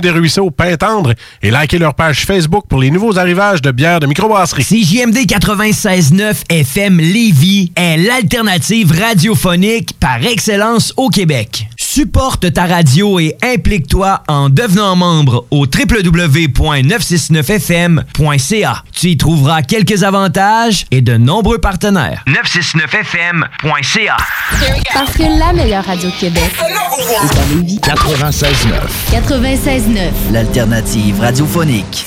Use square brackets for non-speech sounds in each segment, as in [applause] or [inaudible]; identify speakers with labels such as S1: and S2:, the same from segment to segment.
S1: Des Ruisseaux, Pintendre et likez leur page Facebook pour les nouveaux arrivages de bières de microbrasserie.
S2: CJMD 96.9 FM Lévis est l'alternative radiophonique par excellence au Québec. Supporte ta radio et implique-toi en devenant membre au www.969fm.ca. Tu y trouveras quelques avantages et de nombreux partenaires. 969fm.ca.
S3: Parce que la meilleure radio de Québec est à Lévis.
S4: 96.9.
S3: 96.9.
S2: L'alternative radiophonique.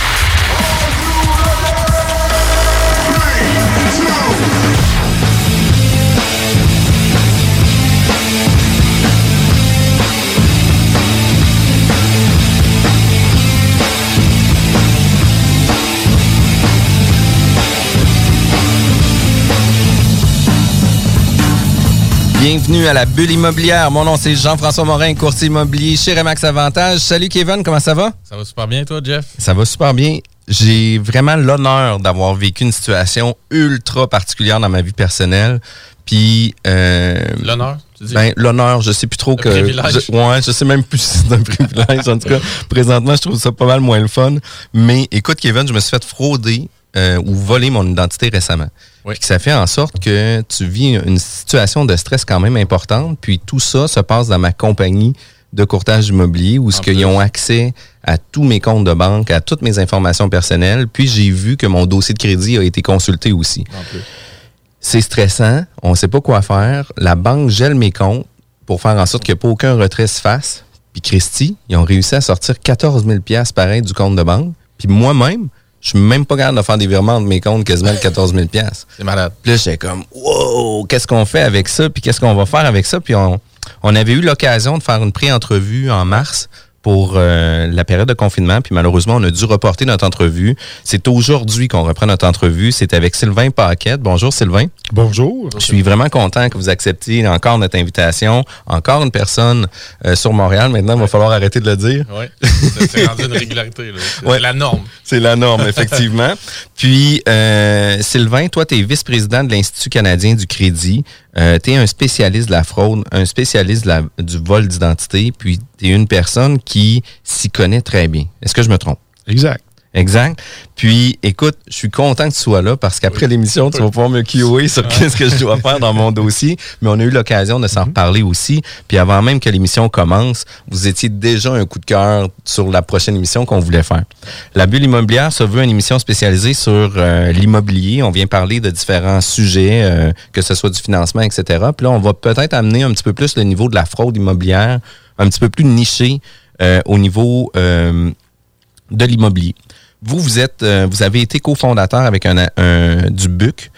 S5: Bienvenue à la bulle immobilière. Mon nom c'est Jean-François Morin, courtier immobilier chez Remax Avantage. Salut Kevin, comment ça va?
S6: Ça va super bien, toi, Jeff?
S5: Ça va super bien. J'ai vraiment l'honneur d'avoir vécu une situation ultra particulière dans ma vie personnelle. Puis. Euh,
S6: l'honneur, tu dis?
S5: Ben, l'honneur, je sais plus trop
S6: Le
S5: que.
S6: privilège.
S5: Je, ouais, je sais même plus [laughs] si c'est un privilège. En tout cas, présentement, je trouve ça pas mal moins le fun. Mais écoute, Kevin, je me suis fait frauder euh, ou voler mon identité récemment.
S6: Oui.
S5: Puis que ça fait en sorte que tu vis une situation de stress quand même importante. Puis tout ça se passe dans ma compagnie de courtage immobilier où ce qu'ils ont accès à tous mes comptes de banque, à toutes mes informations personnelles. Puis j'ai vu que mon dossier de crédit a été consulté aussi. C'est stressant, on ne sait pas quoi faire. La banque gèle mes comptes pour faire en sorte ait pas aucun retrait se fasse. Puis Christy, ils ont réussi à sortir 14 000 pareil du compte de banque. Puis moi-même, je suis même pas capable de faire des virements de mes comptes quasiment de 14 000
S6: C'est malade.
S5: Puis là, j'étais comme, wow, qu'est-ce qu'on fait avec ça? Puis qu'est-ce qu'on va faire avec ça? Puis on, on avait eu l'occasion de faire une pré-entrevue en mars pour euh, la période de confinement. Puis malheureusement, on a dû reporter notre entrevue. C'est aujourd'hui qu'on reprend notre entrevue. C'est avec Sylvain Paquette. Bonjour Sylvain.
S7: Bonjour.
S5: Je suis vraiment content que vous acceptiez encore notre invitation. Encore une personne euh, sur Montréal. Maintenant, il va falloir arrêter de le dire.
S6: Oui. C'est rendu une régularité. C'est
S5: Ouais.
S6: la norme.
S5: C'est la norme, effectivement. [laughs] Puis, euh, Sylvain, toi, tu es vice-président de l'Institut canadien du crédit. Euh, tu es un spécialiste de la fraude, un spécialiste de la- du vol d'identité, puis tu es une personne qui s'y connaît très bien. Est-ce que je me trompe?
S7: Exact.
S5: Exact. Puis, écoute, je suis content que tu sois là parce qu'après l'émission, tu vas pouvoir me QA sur qu'est-ce que je dois faire dans mon dossier. Mais on a eu l'occasion de s'en reparler aussi. Puis, avant même que l'émission commence, vous étiez déjà un coup de cœur sur la prochaine émission qu'on voulait faire. La bulle immobilière se veut une émission spécialisée sur euh, l'immobilier. On vient parler de différents sujets, euh, que ce soit du financement, etc. Puis là, on va peut-être amener un petit peu plus le niveau de la fraude immobilière, un petit peu plus niché euh, au niveau euh, de l'immobilier. Vous, vous êtes, euh, vous avez été cofondateur avec un, un- du BUC,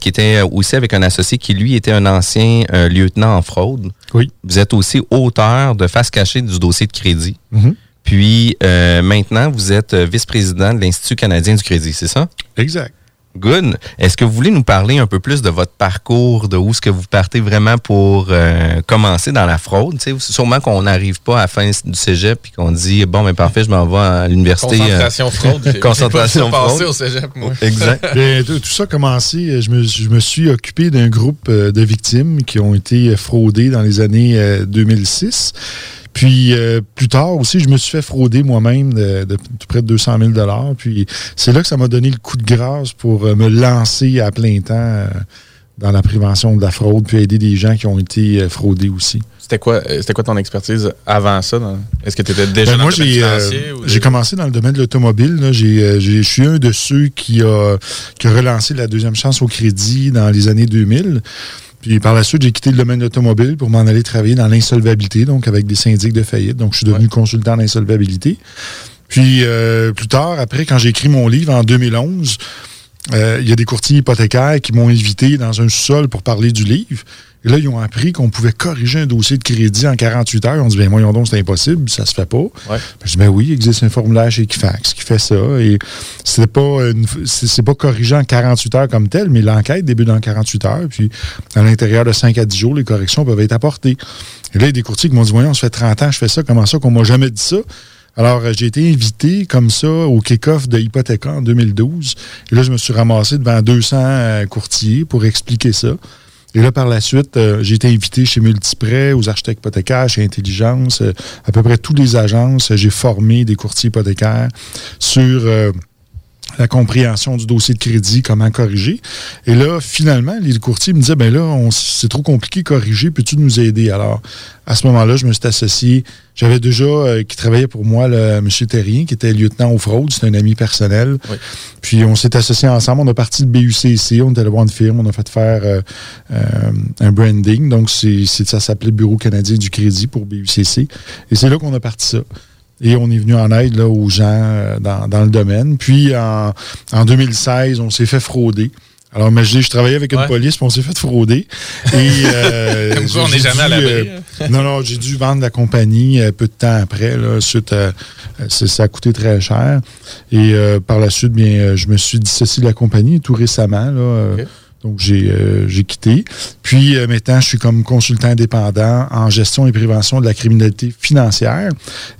S5: qui était aussi avec un associé qui, lui, était un ancien lieutenant en fraude.
S7: Oui.
S5: Vous êtes aussi auteur de face cachée du dossier de crédit.
S7: Mhm.
S5: Puis maintenant, vous êtes vice-président de l'Institut canadien du crédit, c'est ça?
S7: Exact.
S5: Good. Est-ce que vous voulez nous parler un peu plus de votre parcours, de où est-ce que vous partez vraiment pour euh, commencer dans la fraude? Tu sais, sûrement qu'on n'arrive pas à la fin du cégep et qu'on dit, bon, mais parfait, je m'en vais à l'université. euh,
S6: Concentration fraude. [laughs]
S5: Concentration
S6: pas
S5: fraude.
S6: au cégep, moi.
S5: Exact. [laughs]
S7: Bien, tout tout ça a commencé, euh, je me, je me suis occupé d'un groupe de victimes qui ont été fraudées dans les années euh, 2006. Puis euh, plus tard aussi, je me suis fait frauder moi-même de, de près de 200 000 Puis c'est là que ça m'a donné le coup de grâce pour euh, me lancer à plein temps euh, dans la prévention de la fraude, puis aider des gens qui ont été fraudés aussi.
S6: C'était quoi, c'était quoi ton expertise avant ça? dans- Est-ce que tu étais déjà
S7: Ben,
S6: dans
S7: moi,
S6: le domaine financier ou
S7: j'ai commencé dans le domaine de l'automobile. Je suis un de ceux qui a, qui a relancé la deuxième chance au crédit dans les années 2000. Puis par la suite, j'ai quitté le domaine de l'automobile pour m'en aller travailler dans l'insolvabilité, donc avec des syndics de faillite. Donc, je suis devenu consultant en insolvabilité. Puis euh, plus tard, après, quand j'ai écrit mon livre en 2011, euh, il y a des courtiers hypothécaires qui m'ont invité dans un sous-sol pour parler du livre. Et là, ils ont appris qu'on pouvait corriger un dossier de crédit en 48 heures. On dit, ben voyons donc, c'est impossible, ça se fait pas.
S6: Ouais.
S7: Je dis, ben oui, il existe un formulaire chez Equifax qui fait ça. Et c'est pas, c'est pas corrigé en 48 heures comme tel, mais l'enquête débute dans 48 heures. Puis, à l'intérieur de 5 à 10 jours, les corrections peuvent être apportées. Et là, il y a des courtiers qui m'ont dit, voyons, ça fait 30 ans je fais ça, comment ça qu'on m'a jamais dit ça? Alors, euh, j'ai été invité comme ça au kick-off de Hypothéca en 2012. Et là, je me suis ramassé devant 200 euh, courtiers pour expliquer ça. Et là, par la suite, euh, j'ai été invité chez Multiprêt, aux architectes hypothécaires, chez Intelligence, euh, à peu près toutes les agences. J'ai formé des courtiers hypothécaires sur euh, la compréhension du dossier de crédit, comment corriger. Et là, finalement, les courtiers me disaient, ben là, c'est trop compliqué de corriger, peux-tu nous aider? Alors, à ce moment-là, je me suis associé. J'avais déjà, euh, qui travaillait pour moi, le, M. Terrien, qui était lieutenant aux fraudes, c'est un ami personnel.
S6: Oui.
S7: Puis on s'est associés ensemble, on a parti de BUCC, on était le one firme, on a fait faire euh, euh, un branding. Donc, c'est- ça s'appelait Bureau canadien du crédit pour BUCC. Et c'est là qu'on a parti ça. Et on est venu en aide là, aux gens euh, dans, dans le domaine. Puis en, en 2016, on s'est fait frauder. Alors, imaginez, je travaillais avec une
S6: Ouais.
S7: police, puis on s'est fait frauder. Et, euh, [laughs]
S6: Comme quoi, on n'est jamais à l'abri.
S7: euh, non, non, j'ai dû vendre la compagnie euh, peu de temps après. Là, suite à- c'est- ça a coûté très cher. Et par la suite, bien, je me suis dissocié de la compagnie tout récemment. Là. Donc, j'ai euh, quitté. Puis, euh, maintenant, je suis comme consultant indépendant en gestion et prévention de la criminalité financière.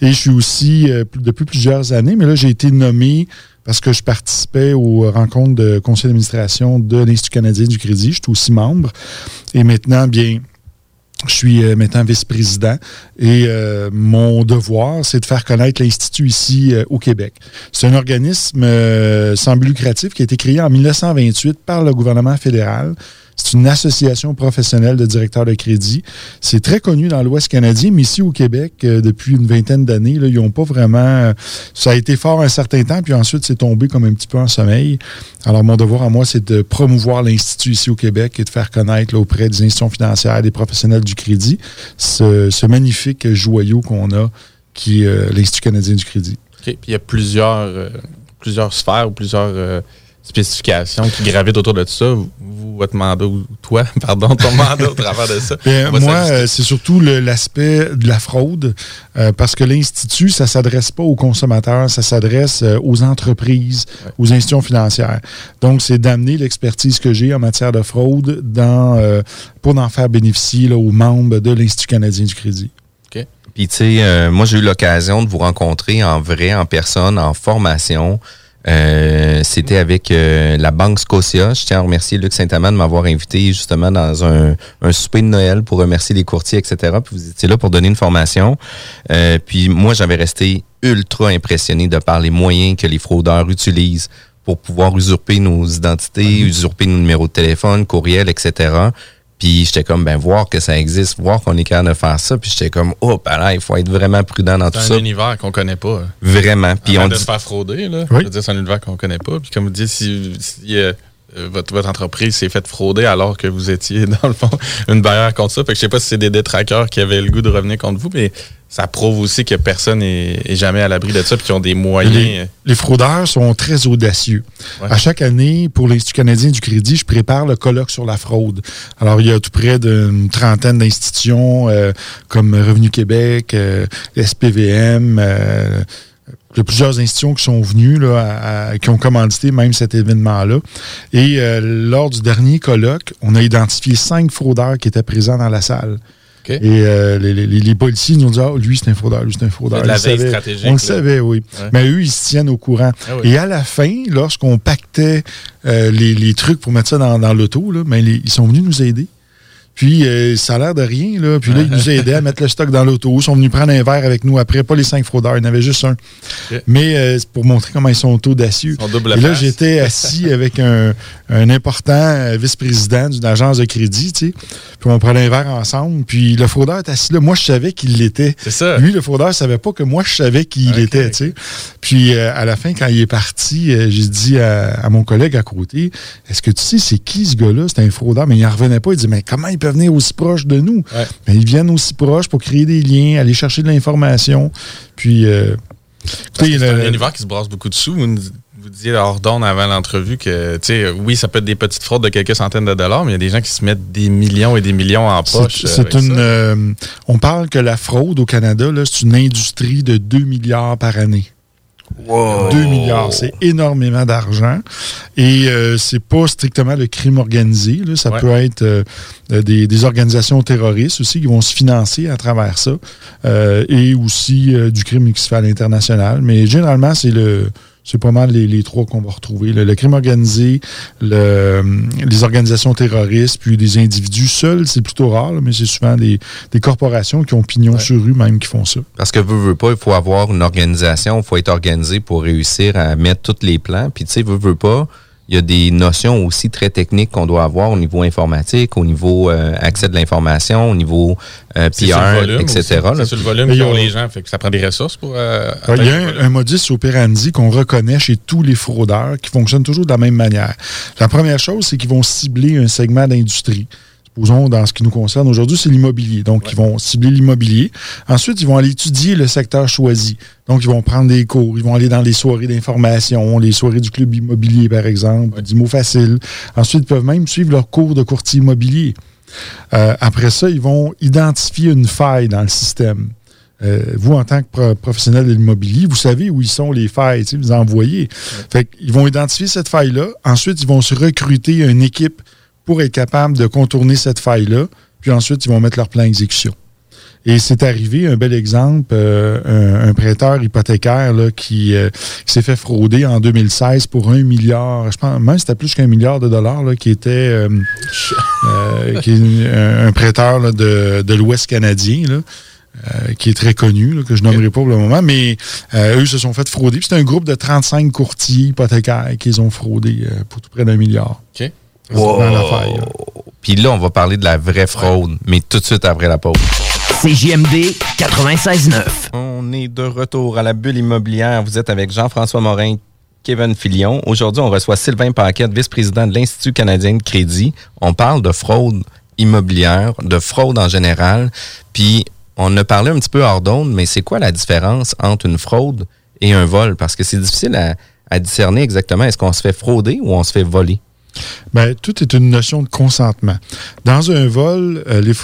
S7: Et je suis aussi, euh, depuis plusieurs années, mais là, j'ai été nommé parce que je participais aux rencontres de conseil d'administration de l'Institut canadien du crédit. Je suis aussi membre. Et maintenant, bien, je suis euh, maintenant vice-président et euh, mon devoir, c'est de faire connaître l'Institut ici euh, au Québec. C'est un organisme sans but lucratif qui a été créé en 1928 par le gouvernement fédéral. C'est une association professionnelle de directeurs de crédit. C'est très connu dans l'Ouest canadien, mais ici au Québec, euh, depuis une vingtaine d'années, ils n'ont pas vraiment... euh, ça a été fort un certain temps, puis ensuite c'est tombé comme un petit peu en sommeil. Alors mon devoir à moi, c'est de promouvoir l'Institut ici au Québec et de faire connaître auprès des institutions financières, des professionnels du crédit, ce, magnifique joyau qu'on a, qui est euh, l'Institut canadien du crédit.
S6: OK. Puis il y a plusieurs, plusieurs sphères ou plusieurs spécifications qui gravitent autour de tout ça. Vous, votre mandat, ou toi, [laughs] pardon, ton mandat au travers de ça.
S7: Bien, moi, euh, c'est surtout l'aspect de la fraude, euh, parce que l'Institut, ça s'adresse pas aux consommateurs, ça s'adresse euh, aux entreprises,
S6: Ouais.
S7: aux institutions financières. Donc, c'est d'amener l'expertise que j'ai en matière de fraude dans, euh, pour en faire bénéficier là, aux membres de l'Institut canadien du crédit.
S5: Puis, tu sais, euh, moi, j'ai eu l'occasion de vous rencontrer en vrai, en personne, en formation. Euh, C'était avec euh, la Banque Scotia. Je tiens à remercier Luc Saint-Amand de m'avoir invité justement dans un, un souper de Noël pour remercier les courtiers, etc. Puis vous étiez là pour donner une formation. Euh, puis moi, j'avais resté ultra impressionné de par les moyens que les fraudeurs utilisent pour pouvoir usurper nos identités, usurper nos numéros de téléphone, courriel, etc. Puis j'étais comme, ben, voir que ça existe, voir qu'on est capable de faire ça. Puis j'étais comme, oh, ben là, il faut être vraiment prudent dans tout
S6: C'est
S5: ça.
S6: un univers qu'on connaît pas.
S5: Vraiment. Puis on
S6: de
S5: dit,
S6: se faire frauder, là.
S7: Oui.
S6: C'est un univers qu'on connaît pas. Puis comme vous dites, si, si, euh, votre, votre entreprise s'est faite frauder alors que vous étiez, [laughs] dans le fond, une barrière contre ça. Fait que je sais pas si c'est des détraqueurs qui avaient le goût de revenir contre vous, mais ça prouve aussi que personne est, est jamais à l'abri de ça puis qu'ils ont des moyens.
S7: Les, les fraudeurs sont très audacieux.
S6: Ouais.
S7: À chaque année, pour l'Institut canadien du crédit, je prépare le colloque sur la fraude. Alors, il y a tout près d'une trentaine d'institutions euh, comme Revenu Québec, euh, SPVM, euh, il y a plusieurs institutions qui sont venues, là, à- à- qui ont commandité même cet événement-là. Et euh, lors du dernier colloque, on a identifié cinq fraudeurs qui étaient présents dans la salle. Et euh, les, les- les policiers nous ont dit Ah, lui, c'est un fraudeur, lui, c'est un fraudeur.
S6: De la
S7: Ils
S6: veille
S7: savaient.
S6: stratégique,
S7: On le savait, oui.
S6: Ouais.
S7: Mais eux, ils se tiennent au courant.
S6: Ah oui.
S7: Et à la fin, lorsqu'on pactait euh, les, les trucs pour mettre ça dans, dans l'auto, là, ben, ils sont venus nous aider. Puis, euh, ça a l'air de rien. Là. Puis là, ils nous [laughs] aidaient à mettre le stock dans l'auto. Ils sont venus prendre un verre avec nous après. Pas les cinq fraudeurs, il y en avait juste un. Mais euh, pour montrer comment ils sont audacieux. Et là, j'étais [laughs] assis avec un, un important euh, vice-président d'une agence de crédit, tu sais. Puis on prenait un verre ensemble. Puis le fraudeur est assis là. Moi, je savais qu'il l'était.
S6: C'est ça.
S7: Lui, le fraudeur, savait pas que moi, je savais qui il
S6: Ok,
S7: était,
S6: ok.
S7: tu sais. Puis euh, à la fin, quand il est parti, j'ai dit à, à mon collègue à côté, est-ce que tu sais c'est qui ce gars-là? C'est un fraudeur. Mais il en revenait pas. Il dit, mais comment il peut venir aussi proche de nous?
S6: Ouais.
S7: Mais ils viennent aussi proche pour créer des liens, aller chercher de l'information. Puis, euh, écoutez,
S6: C'est un univers qui se brasse beaucoup de sous. Vous, disiez hors d'onde avant l'entrevue que, tu sais, oui, ça peut être des petites fraudes de quelques centaines de dollars, mais il y a des gens qui se mettent des millions et des millions en poche.
S7: C'est
S6: avec
S7: une. euh, on parle que la fraude au Canada, c'est une industrie de 2 milliards par année. 2 milliards, c'est énormément d'argent. Et euh, c'est pas strictement le crime organisé. là. Ça
S6: Ouais.
S7: peut être euh, euh, des, des organisations terroristes aussi qui vont se financer à travers ça. Euh, et aussi du crime qui se fait à l'international. Mais généralement, c'est le. C'est pas mal les, les trois qu'on va retrouver. Le, le crime organisé, le, les organisations terroristes, puis des individus seuls, c'est plutôt rare, là, mais c'est souvent des, des corporations qui ont pignon sur rue même qui font ça.
S5: Parce que veut, veut pas, il faut avoir une organisation, il faut être organisé pour réussir à mettre tous les plans. Puis tu sais, veut, veut pas, il y a des notions aussi très techniques qu'on doit avoir au niveau informatique, au niveau euh, accès de l'information, au niveau euh, PR, etc.
S6: C'est sur le volume qu'ont les gens. Fait que ça prend des ressources pour. euh,
S7: Ouais, Il y a un modus operandi qu'on reconnaît chez tous les fraudeurs qui fonctionne toujours de la même manière. La première chose, c'est qu'ils vont cibler un segment d'industrie. Supposons, dans ce qui nous concerne aujourd'hui, c'est l'immobilier. Donc, ils vont cibler l'immobilier. Ensuite, ils vont aller étudier le secteur choisi. Donc, ils vont prendre des cours. Ils vont aller dans les soirées d'information, les soirées du club immobilier, par exemple, du mot facile. Ensuite, ils peuvent même suivre leur cours de courtier immobilier. Euh, après ça, ils vont identifier une faille dans le système. Euh, vous, en tant que pro- professionnel de l'immobilier, vous savez où ils sont les failles, vous en voyez. Fait ils vont identifier cette faille-là. Ensuite, ils vont se recruter une équipe pour être capable de contourner cette faille-là. Puis ensuite, ils vont mettre leur plan d'exécution. Et c'est arrivé, un bel exemple, euh, un, un prêteur hypothécaire là, qui, euh, qui s'est fait frauder en 2016 pour un milliard, je pense même c'était plus qu'un milliard de dollars, là, qui était [laughs] euh, qui est un, un prêteur là, de, de l'Ouest canadien. Là. euh, qui est très connu, là, que je nommerai pas pour le moment, mais euh, eux se sont fait frauder. C'est un groupe de 35 courtiers hypothécaires qu'ils ont fraudé euh, pour tout près d'un milliard. Dans l'affaire, là.
S5: Puis là, on va parler de la vraie fraude, mais tout de suite après la pause.
S2: CJMD 96.9.
S5: On est de retour à la bulle immobilière. Vous êtes avec Jean-François Morin, Kevin Filion. Aujourd'hui, on reçoit Sylvain Paquette, vice-président de l'Institut canadien de crédit. On parle de fraude immobilière, de fraude en général. Puis, on a parlé un petit peu hors d'onde, mais c'est quoi la différence entre une fraude et un vol? Parce que c'est difficile à, à discerner exactement. Est-ce qu'on se fait frauder ou on se fait voler?
S7: Ben, tout est une notion de consentement. Dans un vol, euh,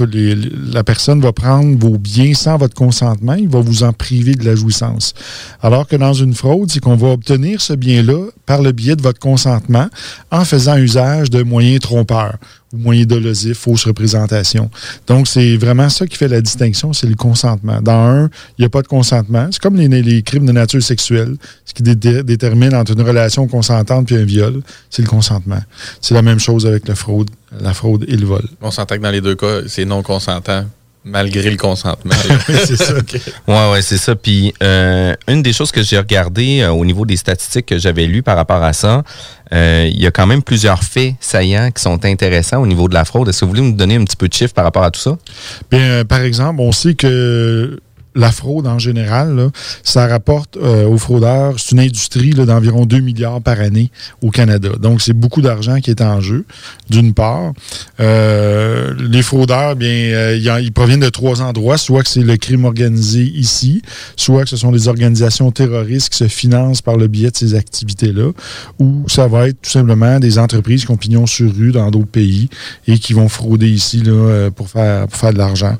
S7: la personne va prendre vos biens sans votre consentement, il va vous en priver de la jouissance. Alors que dans une fraude, c'est qu'on va obtenir ce bien-là par le biais de votre consentement en faisant usage de moyens trompeurs ou moyens dolosifs, fausses représentations. Donc, c'est vraiment ça qui fait la distinction, c'est le consentement. Dans un, il n'y a pas de consentement. C'est comme les, les crimes de nature sexuelle. Ce qui dé- dé- détermine entre une relation consentante puis un viol, c'est le consentement. C'est la même chose avec la fraude, la fraude et le vol.
S6: On s'entend que dans les deux cas, c'est non consentant, malgré le consentement. [laughs]
S7: c'est ça.
S5: Ouais, ouais, c'est ça. Puis euh, une des choses que j'ai regardé euh, au niveau des statistiques que j'avais lues par rapport à ça, euh, il y a quand même plusieurs faits saillants qui sont intéressants au niveau de la fraude. Est-ce que vous voulez nous donner un petit peu de chiffres par rapport à tout ça?
S7: Bien, euh, par exemple, on sait que la fraude en général, ça rapporte euh, aux fraudeurs, c'est une industrie d'environ 2 milliards par année au Canada. Donc, c'est beaucoup d'argent qui est en jeu, d'une part. Euh, les fraudeurs, bien, euh, ils en- ils proviennent de trois endroits, soit que c'est le crime organisé ici, soit que ce sont des organisations terroristes qui se financent par le biais de ces activités-là, ou ça va être tout simplement des entreprises qui ont pignon sur rue dans d'autres pays et qui vont frauder ici là, pour, faire, faire de l'argent.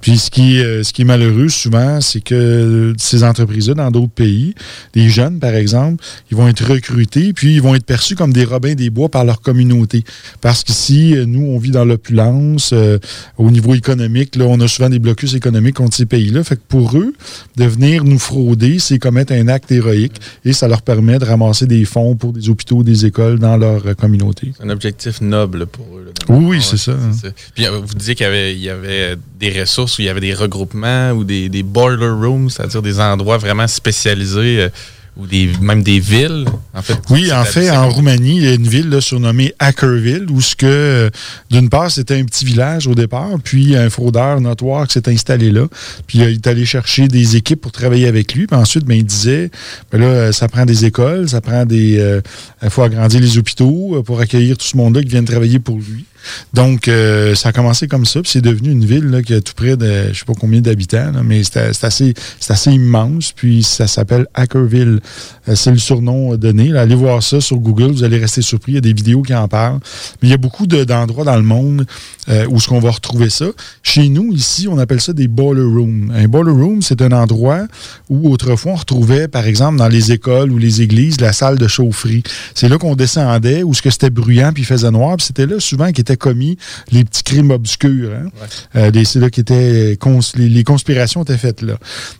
S7: Puis ce qui, ce qui malheureux souvent, c'est que ces entreprises-là, dans d'autres pays, les jeunes, par exemple, ils vont être recrutés, puis ils vont être perçus comme des robins des bois par leur communauté. Parce qu'ici, euh, nous, on vit dans l'opulence. euh, au niveau économique, là, on a souvent des blocus économiques contre ces pays-là. Fait que pour eux, de venir nous frauder, c'est commettre un acte héroïque et ça leur permet de ramasser des fonds pour des hôpitaux, des écoles dans leur euh, communauté.
S6: C'est un objectif noble pour eux. là,
S7: Oui, c'est ça, hein.
S6: ça. Puis vous disiez qu'il y avait, il y avait des ressources, où il y avait des regroupements ou des, des boiler rooms, c'est-à-dire des endroits vraiment spécialisés euh, ou des, même des villes. En fait,
S7: Oui, en fait, en Roumanie, il y a une ville là, surnommée Hackerville, où ce que, euh, d'une part, c'était un petit village au départ, puis un fraudeur notoire qui s'est installé là, puis il est allé chercher des équipes pour travailler avec lui, puis ensuite, ben, il disait, ben là, euh, ça prend des écoles, ça prend des... euh, Il faut agrandir les hôpitaux pour accueillir tout ce monde-là qui vient travailler pour lui. Donc, euh, ça a commencé comme ça, puis c'est devenu une ville là, qui a tout près de, je sais pas combien d'habitants, mais c'est assez, assez immense, puis ça s'appelle Hackerville. Euh, c'est le surnom donné. là. Allez voir ça sur Google, vous allez rester surpris, il y a des vidéos qui en parlent. Mais il y a beaucoup de- d'endroits dans le monde euh, où ce qu'on va retrouver ça. Chez nous, ici, on appelle ça des boiler rooms. Un boiler room, c'est un endroit où autrefois on retrouvait, par exemple, dans les écoles ou les églises, la salle de chaufferie. C'est là qu'on descendait, où ce que c'était bruyant puis faisait noir. Puis c'était là souvent commis les petits crimes obscurs. hein. Euh, c'est là qu'étaient cons- les, les conspirations étaient faites là.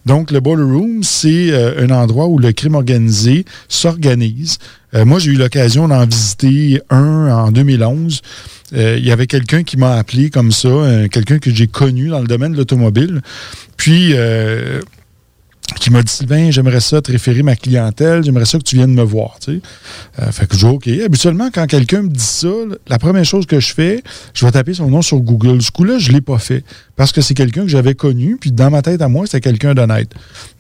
S7: Donc le boiler room, c'est euh, un endroit où le crime organisé s'organise. Euh, moi, j'ai eu l'occasion d'en visiter un en 2011. Euh, Il y avait quelqu'un qui m'a appelé comme ça, euh, quelqu'un que j'ai connu dans le domaine de l'automobile. Puis, euh, qui m'a dit Sylvain, j'aimerais ça te référer ma clientèle, j'aimerais ça que tu viennes me voir. Tu sais. Euh, fait que je dis OK. Habituellement, quand quelqu'un me dit ça, la première chose que je fais, je vais taper son nom sur Google. Ce coup-là, je ne l'ai pas fait. Parce que c'est quelqu'un que j'avais connu, puis dans ma tête à moi, c'était quelqu'un d'honnête.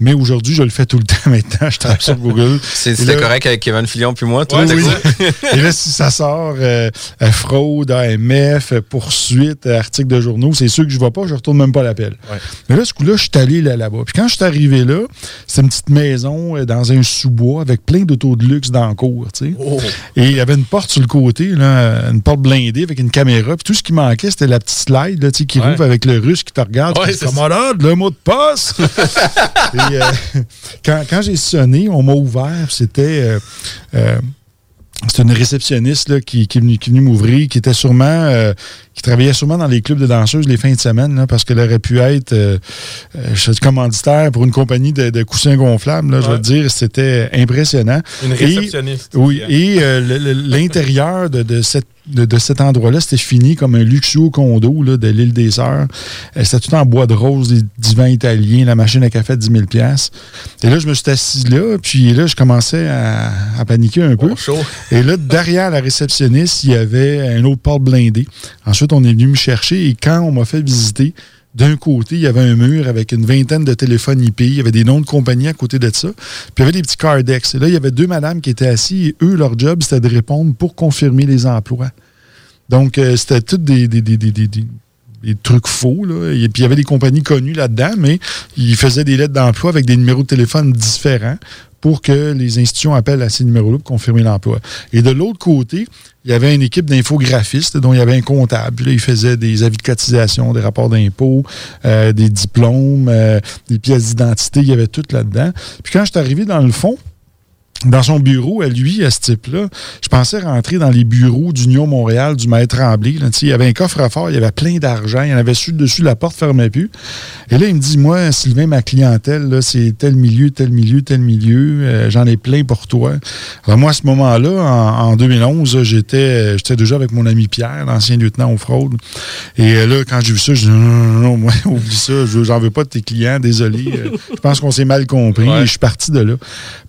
S7: Mais aujourd'hui, je le fais tout le [laughs] temps maintenant. Je tape sur Google.
S5: C'était
S7: là-
S5: correct avec Kevin Filion puis moi, toi?
S7: oui.
S5: dit? [laughs]
S7: Et là, si ça sort euh, euh, fraude, AMF, poursuite, euh, article de journaux, c'est sûr que je ne vais pas, je ne retourne même pas l'appel. Mais là, ce coup-là, je suis allé là- là-bas. Puis quand je suis arrivé là, c'est une petite maison euh, dans un sous-bois avec plein d'autos de luxe dans le cour. tu sais. Et il y avait une porte sur le côté, là, une porte blindée avec une caméra. Puis tout ce qui manquait, c'était la petite slide là, qui
S6: Ouais.
S7: rouvre avec le russe qui te regarde.
S6: Ouais, c'est
S7: comme, malade, le mot de passe. [laughs] Et, euh, quand, quand j'ai sonné, on m'a ouvert. C'était. euh, euh, c'est une réceptionniste là, qui, qui est venue, m'ouvrir, qui était sûrement, euh, qui travaillait sûrement dans les clubs de danseuses les fins de semaine, là, parce qu'elle aurait pu être euh, euh, commanditaire pour une compagnie de, de coussins gonflables. Là, Je te dire, c'était impressionnant.
S6: Une
S7: Et-
S6: réceptionniste.
S7: oui, et le- le- l'intérieur de, de cette- de- de cet endroit-là, c'était fini comme un luxueux condo là, de l'île des Sœurs. Euh, C'était tout en bois de rose, des divans italiens, la machine à café de 10 000 Et là, je me suis assis là, puis là, je commençais à, à paniquer un peu.
S6: Bon.
S7: Et là, derrière la réceptionniste, il y avait un autre porte blindé. Ensuite, on est venu me chercher et quand on m'a fait visiter, d'un côté, il y avait un mur avec une vingtaine de téléphones IP. Il y avait des noms de compagnies à côté de ça. Puis il y avait des petits cardex. Et là, il y avait deux madames qui étaient assises et eux, leur job, c'était de répondre pour confirmer les emplois. Donc, euh, c'était tout des, trucs faux. Et puis, il y avait des compagnies connues là-dedans, mais ils faisaient des lettres d'emploi avec des numéros de téléphone différents pour que les institutions appellent à ces numéros-là pour confirmer l'emploi. Et de l'autre côté, il y avait une équipe d'infographistes dont il y avait un comptable. Puis là, il faisait des avis de cotisation, des rapports d'impôts, euh, des diplômes, euh, des pièces d'identité. Il y avait tout là-dedans. Puis quand je suis arrivé dans le fond, dans son bureau, à lui, à ce type-là, je pensais rentrer dans les bureaux d'Union Montréal, du maître Tremblay. là. Il y avait un coffre-fort, il y avait plein d'argent, il y en avait su dessus, la porte ne fermait plus. Et là, il me dit, moi, Sylvain, ma clientèle, c'est tel milieu, tel milieu, tel milieu, euh, j'en ai plein pour toi. Alors moi, à ce moment-là, en, en 2011, là, j'étais déjà avec mon ami Pierre, l'ancien lieutenant aux fraudes. Et euh, là, quand j'ai vu ça, je dis, non, non, non, non, moi, [laughs] oublie ça, je- j'en veux pas de tes clients, désolé. Euh, je pense qu'on s'est mal compris
S6: Ouais.
S7: et je suis parti de là.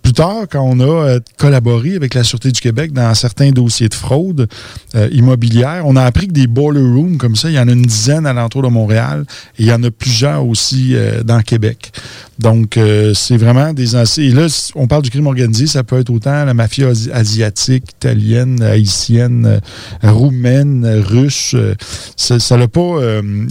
S7: Plus tard, quand on a euh, collaboré avec la Sûreté du Québec dans certains dossiers de fraude euh, immobilière, on a appris que des boiler rooms comme ça, il y en a une dizaine alentour de Montréal et il y en a plusieurs aussi euh, dans Québec. Donc, euh, c'est vraiment des anciens. Et là, on parle du crime organisé, ça peut être autant la mafia asi- asiatique, italienne, haïtienne, roumaine, russe. ça n'a pas.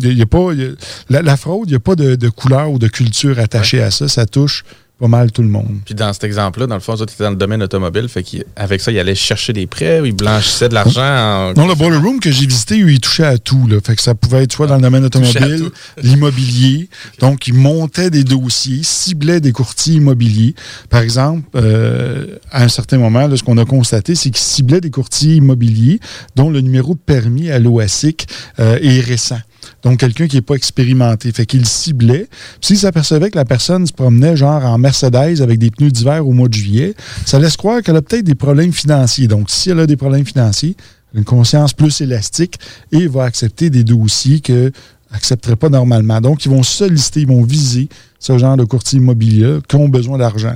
S7: il y a pas il y a- la, la fraude, il n'y a pas de, de couleur ou de culture attachée à ça. Ça touche pas mal tout le monde.
S6: Puis dans cet exemple-là, dans le fond, tu étais dans le domaine automobile, fait qu'avec ça, il allait chercher des prêts, il blanchissait de l'argent en...
S7: Non, le boiler room que j'ai visité, il touchait à tout. Là. Fait que ça pouvait être soit dans le domaine automobile, [laughs] l'immobilier. Donc, il montait des dossiers, ciblait des courtiers immobiliers. Par exemple, euh, à un certain moment, là, ce qu'on a constaté, c'est qu'il ciblait des courtiers immobiliers dont le numéro de permis à l'OASIC euh, est récent. Donc, quelqu'un qui n'est pas expérimenté. Fait qu'il ciblait. S'il s'apercevait que la personne se promenait genre en Mercedes avec des pneus d'hiver au mois de juillet, ça laisse croire qu'elle a peut-être des problèmes financiers. Donc, si elle a des problèmes financiers, une conscience plus élastique et va accepter des dossiers que accepterait pas normalement. Donc, ils vont solliciter, ils vont viser ce genre de courtier immobilier qui ont besoin d'argent.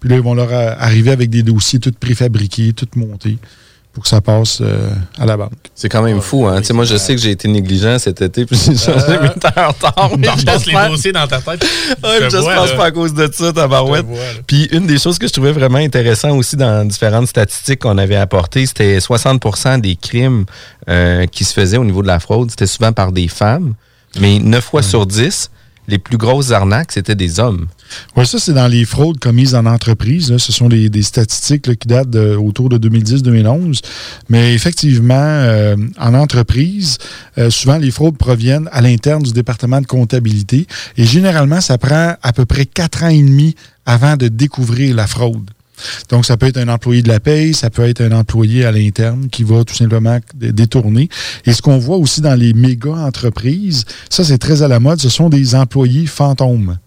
S7: Puis là, ils vont leur euh, arriver avec des dossiers tout préfabriqués, tout montés. Pour que ça passe euh, à la banque.
S5: C'est quand même fou, hein. Tu sais, moi, je sais que j'ai été négligent cet été, puis j'ai changé mes temps en [laughs] retard.
S6: repasses les dossiers dans ta tête. [laughs]
S5: Ouais,
S6: Je
S5: pense
S6: là.
S5: pas à cause de ça, tabarouette. Puis une des choses que je trouvais vraiment intéressant aussi dans différentes statistiques qu'on avait apportées, c'était 60% des crimes euh, qui se faisaient au niveau de la fraude, c'était souvent par des femmes, mais 9 fois sur 10, les plus grosses arnaques, c'était des hommes.
S7: Oui, ça, c'est dans les fraudes commises en entreprise. Ce sont des statistiques qui datent autour de 2010-2011. Mais effectivement, euh, en entreprise, euh, souvent, les fraudes proviennent à l'interne du département de comptabilité. Et généralement, ça prend à peu près quatre ans et demi avant de découvrir la fraude. Donc, ça peut être un employé de la paye, ça peut être un employé à l'interne qui va tout simplement dé- détourner. Et ce qu'on voit aussi dans les méga entreprises, ça, c'est très à la mode, ce sont des employés fantômes.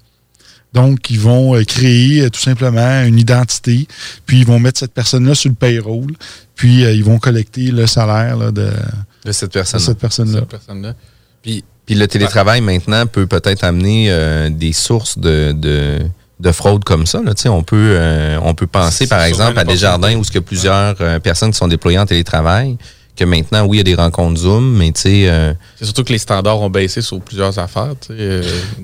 S7: Donc, ils vont euh, créer euh, tout simplement une identité, puis ils vont mettre cette personne-là sur le payroll, puis euh, ils vont collecter le salaire là, de,
S5: De cette
S7: de
S5: personne.
S7: cette personne-là.
S6: Cette personne-là. Puis,
S5: Puis le télétravail maintenant peut peut-être amener euh, des sources de, de, de fraude comme ça. Là. On, peut, euh, on peut penser
S6: C'est
S5: par exemple à des jardins où il y a plusieurs personnes qui sont déployées en télétravail, que maintenant, oui, il y a des rencontres Zoom, mais tu sais, euh,
S6: c'est surtout que les standards ont baissé sur plusieurs affaires, tu sais, euh,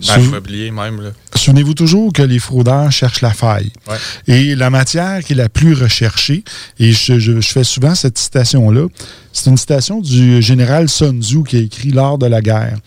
S6: dans l'immobilier même.
S7: Souvenez-vous toujours que les fraudeurs cherchent la faille.
S6: Ouais.
S7: Et la matière qui est la plus recherchée, et je, je- je fais souvent cette citation-là, c'est une citation du général Sun Tzu qui a écrit lors de la guerre.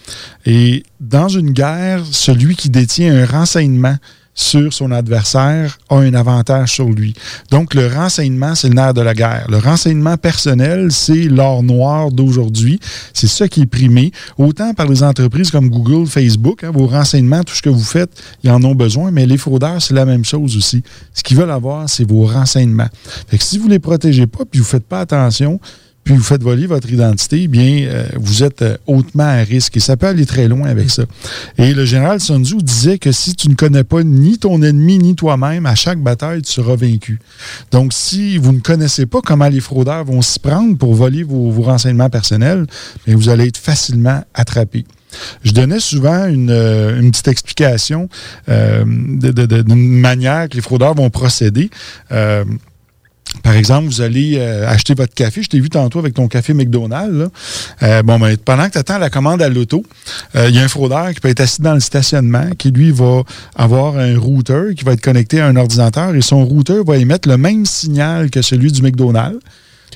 S7: Et dans une guerre, celui qui détient un renseignement sur son adversaire a un avantage sur lui. Donc, le renseignement, c'est le nerf de la guerre. Le renseignement personnel, c'est l'or noir d'aujourd'hui. C'est ça qui est primé, autant par les entreprises comme Google, Facebook. hein, vos renseignements, tout ce que vous faites, ils en ont besoin, mais les fraudeurs, c'est la même chose aussi. Ce qu'ils veulent avoir, c'est vos renseignements. Fait que si vous ne les protégez pas, puis vous ne faites pas attention, puis vous faites voler votre identité, eh bien, euh, vous êtes euh, hautement à risque. Et ça peut aller très loin avec ça. Et le général Sun Tzu disait que si tu ne connais pas ni ton ennemi ni toi-même, à chaque bataille, tu seras vaincu. Donc, si vous ne connaissez pas comment les fraudeurs vont s'y prendre pour voler vos, renseignements personnels, bien, vous allez être facilement attrapé. Je donnais souvent une, euh, petite explication euh, d'une manière que les fraudeurs vont procéder. Par exemple, vous allez euh, acheter votre café. Je t'ai vu tantôt avec ton café McDonald's. là. Euh, bon, ben, pendant que tu attends la commande à l'auto, euh, il y a un fraudeur qui peut être assis dans le stationnement, qui lui va avoir un routeur qui va être connecté à un ordinateur et son routeur va émettre le même signal que celui du McDonald's.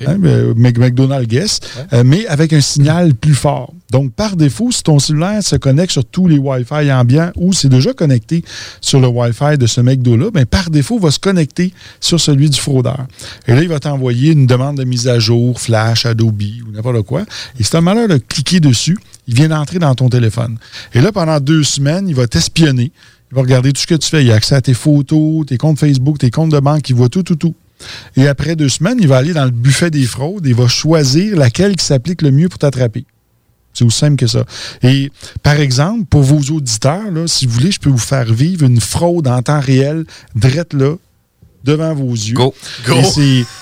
S7: Hein, Mc- McDonald's Guest, euh, mais avec un signal plus fort. Donc, par défaut, si ton cellulaire se connecte sur tous les Wi-Fi ambiants ou c'est déjà connecté sur le Wi-Fi de ce McDo-là, ben, par défaut, va se connecter sur celui du fraudeur. Et là, il va t'envoyer une demande de mise à jour, Flash, Adobe ou n'importe quoi. Et c'est un malheur de cliquer dessus, il vient d'entrer dans ton téléphone. Et là, pendant deux semaines, il va t'espionner. Il va regarder tout ce que tu fais. Il a accès à tes photos, tes comptes Facebook, tes comptes de banque. Il voit tout, tout, tout. Et après deux semaines, il va aller dans le buffet des fraudes et il va choisir laquelle qui s'applique le mieux pour t'attraper. C'est aussi simple que ça. Et par exemple, pour vos auditeurs, là, si vous voulez, je peux vous faire vivre une fraude en temps réel, drette là, devant vos yeux.
S5: Go.
S6: Go.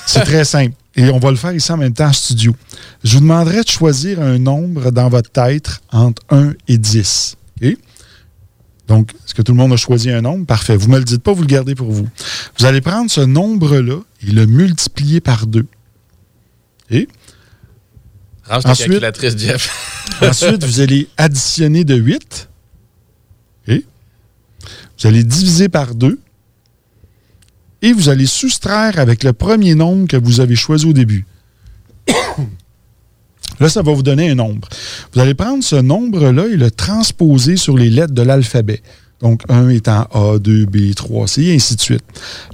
S7: C'est- très simple. Et on va le faire ici en même temps en studio. Je vous demanderai de choisir un nombre dans votre tête entre 1 et 10. OK? Donc, est-ce que tout le monde a choisi un nombre? Parfait. Vous ne me le dites pas, vous le gardez pour vous. Vous allez prendre ce nombre-là et le multiplier par 2. Et
S6: Ta
S7: Ensuite-
S6: calculatrice, Jeff. [laughs]
S7: ensuite, vous allez additionner de 8. Et vous allez diviser par 2. Et vous allez soustraire avec le premier nombre que vous avez choisi au début. [coughs] Là, ça va vous donner un nombre. Vous allez prendre ce nombre-là et le transposer sur les lettres de l'alphabet. Donc, 1 étant A, 2, B, 3, C, et ainsi de suite.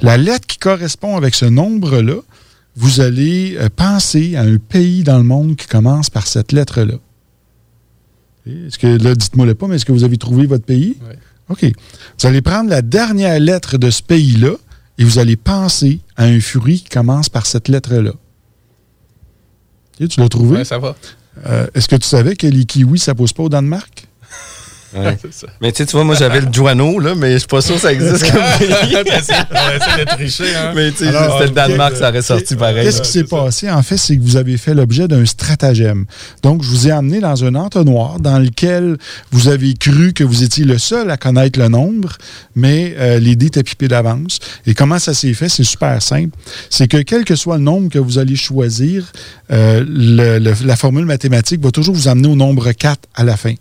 S7: La lettre qui correspond avec ce nombre-là, vous allez euh, penser à un pays dans le monde qui commence par cette lettre-là. Est-ce que, là, dites-moi-le pas, mais est-ce que vous avez trouvé votre pays?
S6: Oui.
S7: OK. Vous allez prendre la dernière lettre de ce pays-là et vous allez penser à un fruit qui commence par cette lettre-là. Tu l'as trouvé?
S6: Ouais, ça va.
S7: Euh, Est-ce que tu savais que les kiwis, ça pousse pas au Danemark?
S5: Ouais. [laughs] Mais tu sais, tu vois, moi, j'avais le Juano, là, mais je suis pas sûr que ça existe comme pays. [laughs]
S6: On de tricher, hein?
S5: Mais tu sais,
S7: Alors,
S5: c'était le Danemark, ça aurait sorti pareil.
S7: Qu'est-ce qui s'est passé? En fait, c'est que vous avez fait l'objet d'un stratagème. Donc, je vous ai amené dans un entonnoir dans lequel vous avez cru que vous étiez le seul à connaître le nombre, mais euh, les dés étaient pipés d'avance. Et comment ça s'est fait? C'est super simple. C'est que quel que soit le nombre que vous allez choisir, euh, le- le- la formule mathématique va toujours vous amener au nombre 4 à la fin.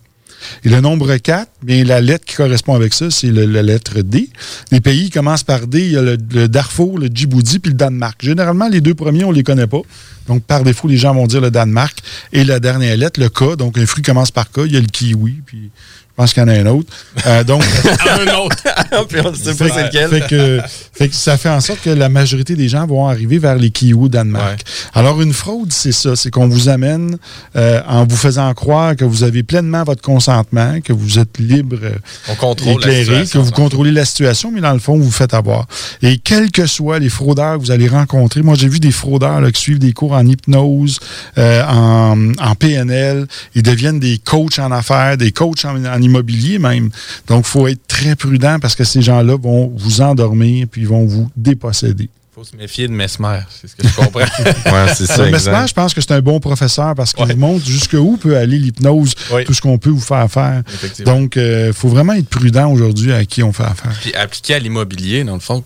S7: Et le nombre 4, bien, la lettre qui correspond avec ça, c'est la lettre D. Les pays commencent par D. Il y a le, Darfour, le Djibouti, puis le Danemark. Généralement, les deux premiers, on les connaît pas. Donc, par défaut, les gens vont dire le Danemark. Et la dernière lettre, le K. Donc, un fruit commence par K. Il y a le kiwi, puis je pense qu'il y en a un autre. Euh, donc, [laughs]
S6: Un autre. [laughs]
S5: Puis on ne sait pas lequel.
S7: fait que, fait que ça fait en sorte que la majorité des gens vont arriver vers les kiwis au Danemark. Alors, une fraude, c'est ça. C'est qu'on vous amène euh, en vous faisant croire que vous avez pleinement votre consentement, que vous êtes libre, euh, éclairé, que vous contrôlez la situation, mais dans le fond, vous vous faites avoir. Et quels que soient les fraudeurs que vous allez rencontrer, moi, j'ai vu des fraudeurs là, qui suivent des cours en hypnose, euh, en, en PNL, ils deviennent des coachs en affaires, des coachs en, en immobilier même. Donc, il faut être très prudent parce que ces gens-là vont vous endormir puis ils vont vous déposséder.
S6: faut se méfier de Mesmer, c'est ce que je comprends. [laughs]
S5: Ouais, c'est ça,
S7: Le
S5: exact.
S7: Mesmer, je pense que c'est un bon professeur parce qu'il
S6: Ouais.
S7: montre jusqu'où peut aller l'hypnose,
S6: Oui.
S7: tout ce qu'on peut vous faire faire. Donc, il faut vraiment être prudent aujourd'hui à qui on fait affaire.
S6: Puis appliqué à l'immobilier, dans le fond,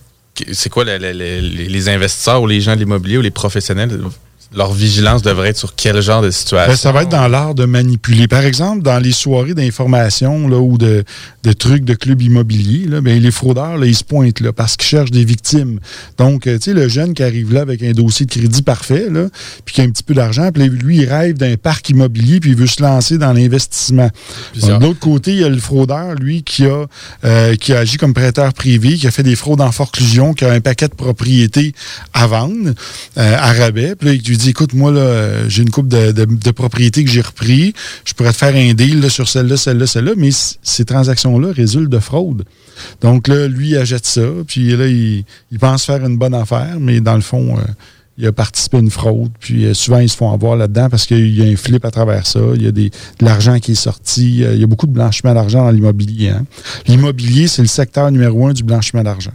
S6: c'est quoi la- la- la- les les investisseurs ou les gens de l'immobilier ou les professionnels, leur vigilance devrait être sur quel genre de situation?
S7: Ben, ça va être dans l'art de manipuler. Par exemple, dans les soirées d'information là, ou de, de trucs de clubs immobiliers, là, ben, les fraudeurs, là, ils se pointent là parce qu'ils cherchent des victimes. Donc, euh, tu sais, le jeune qui arrive là avec un dossier de crédit parfait, là, puis qui a un petit peu d'argent, puis lui, il rêve d'un parc immobilier, puis il veut se lancer dans l'investissement. De l'autre côté, il y a le fraudeur, lui, qui a, euh, qui a agi comme prêteur privé, qui a fait des fraudes en forclusion, qui a un paquet de propriétés à vendre euh, à rabais. Puis là, il lui dit, écoute, moi, là, j'ai une coupe de, propriétés que j'ai repris. Je pourrais te faire un deal sur celle-là, celle-là, celle-là. Mais ces transactions-là résultent de fraude. Donc là, lui, il achète ça. Puis là, il, il pense faire une bonne affaire, mais dans le fond... euh, il a participé à une fraude, puis euh, souvent ils se font avoir là-dedans parce qu'il y a un flip à travers ça, il y a des, de l'argent qui est sorti, euh, il y a beaucoup de blanchiment d'argent dans l'immobilier. hein. L'immobilier, c'est le secteur numéro un du blanchiment d'argent.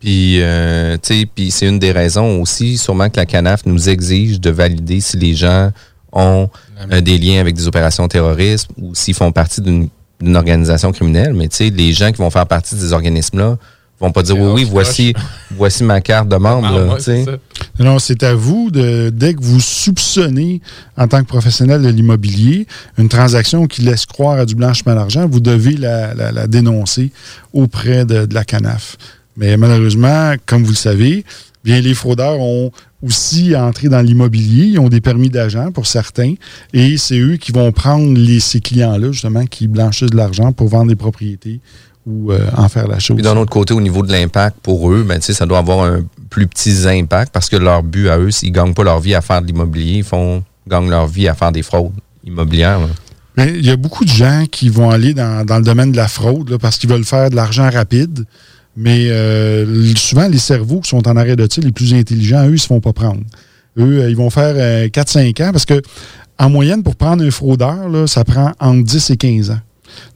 S5: Puis, euh, tu sais, puis c'est une des raisons aussi, sûrement que la CANAF nous exige de valider si les gens ont euh, des liens avec des opérations terroristes ou s'ils font partie d'une organisation criminelle. Mais tu sais, les gens qui vont faire partie de ces organismes-là vont pas dire oui, oui, voici, voici ma carte de membre.
S6: Ah,
S5: là,
S6: ouais.
S7: Non, c'est à vous, de, dès que vous soupçonnez, en tant que professionnel de l'immobilier, une transaction qui laisse croire à du blanchiment d'argent, vous devez la, la- la dénoncer auprès de, de la CANAF. Mais malheureusement, comme vous le savez, bien les fraudeurs ont aussi entré dans l'immobilier, ils ont des permis d'agent pour certains, et c'est eux qui vont prendre les, ces clients-là, justement, qui blanchissent de l'argent pour vendre des propriétés ou euh, en faire la chose.
S5: Puis d'un autre côté, au niveau de l'impact pour eux, ben, ça doit avoir un plus petit impact parce que leur but à eux, s'ils gagnent pas leur vie à faire de l'immobilier, ils font gagnent leur vie à faire des fraudes immobilières. là.
S7: Il y a beaucoup de gens qui vont aller dans, dans le domaine de la fraude là, parce qu'ils veulent faire de l'argent rapide. Mais euh, souvent, les cerveaux qui sont en arrêt de tir, les plus intelligents, eux, ils se font pas prendre. Eux, euh, ils vont faire euh, 4-5 ans parce que en moyenne, pour prendre un fraudeur, ça prend entre 10 et 15 ans.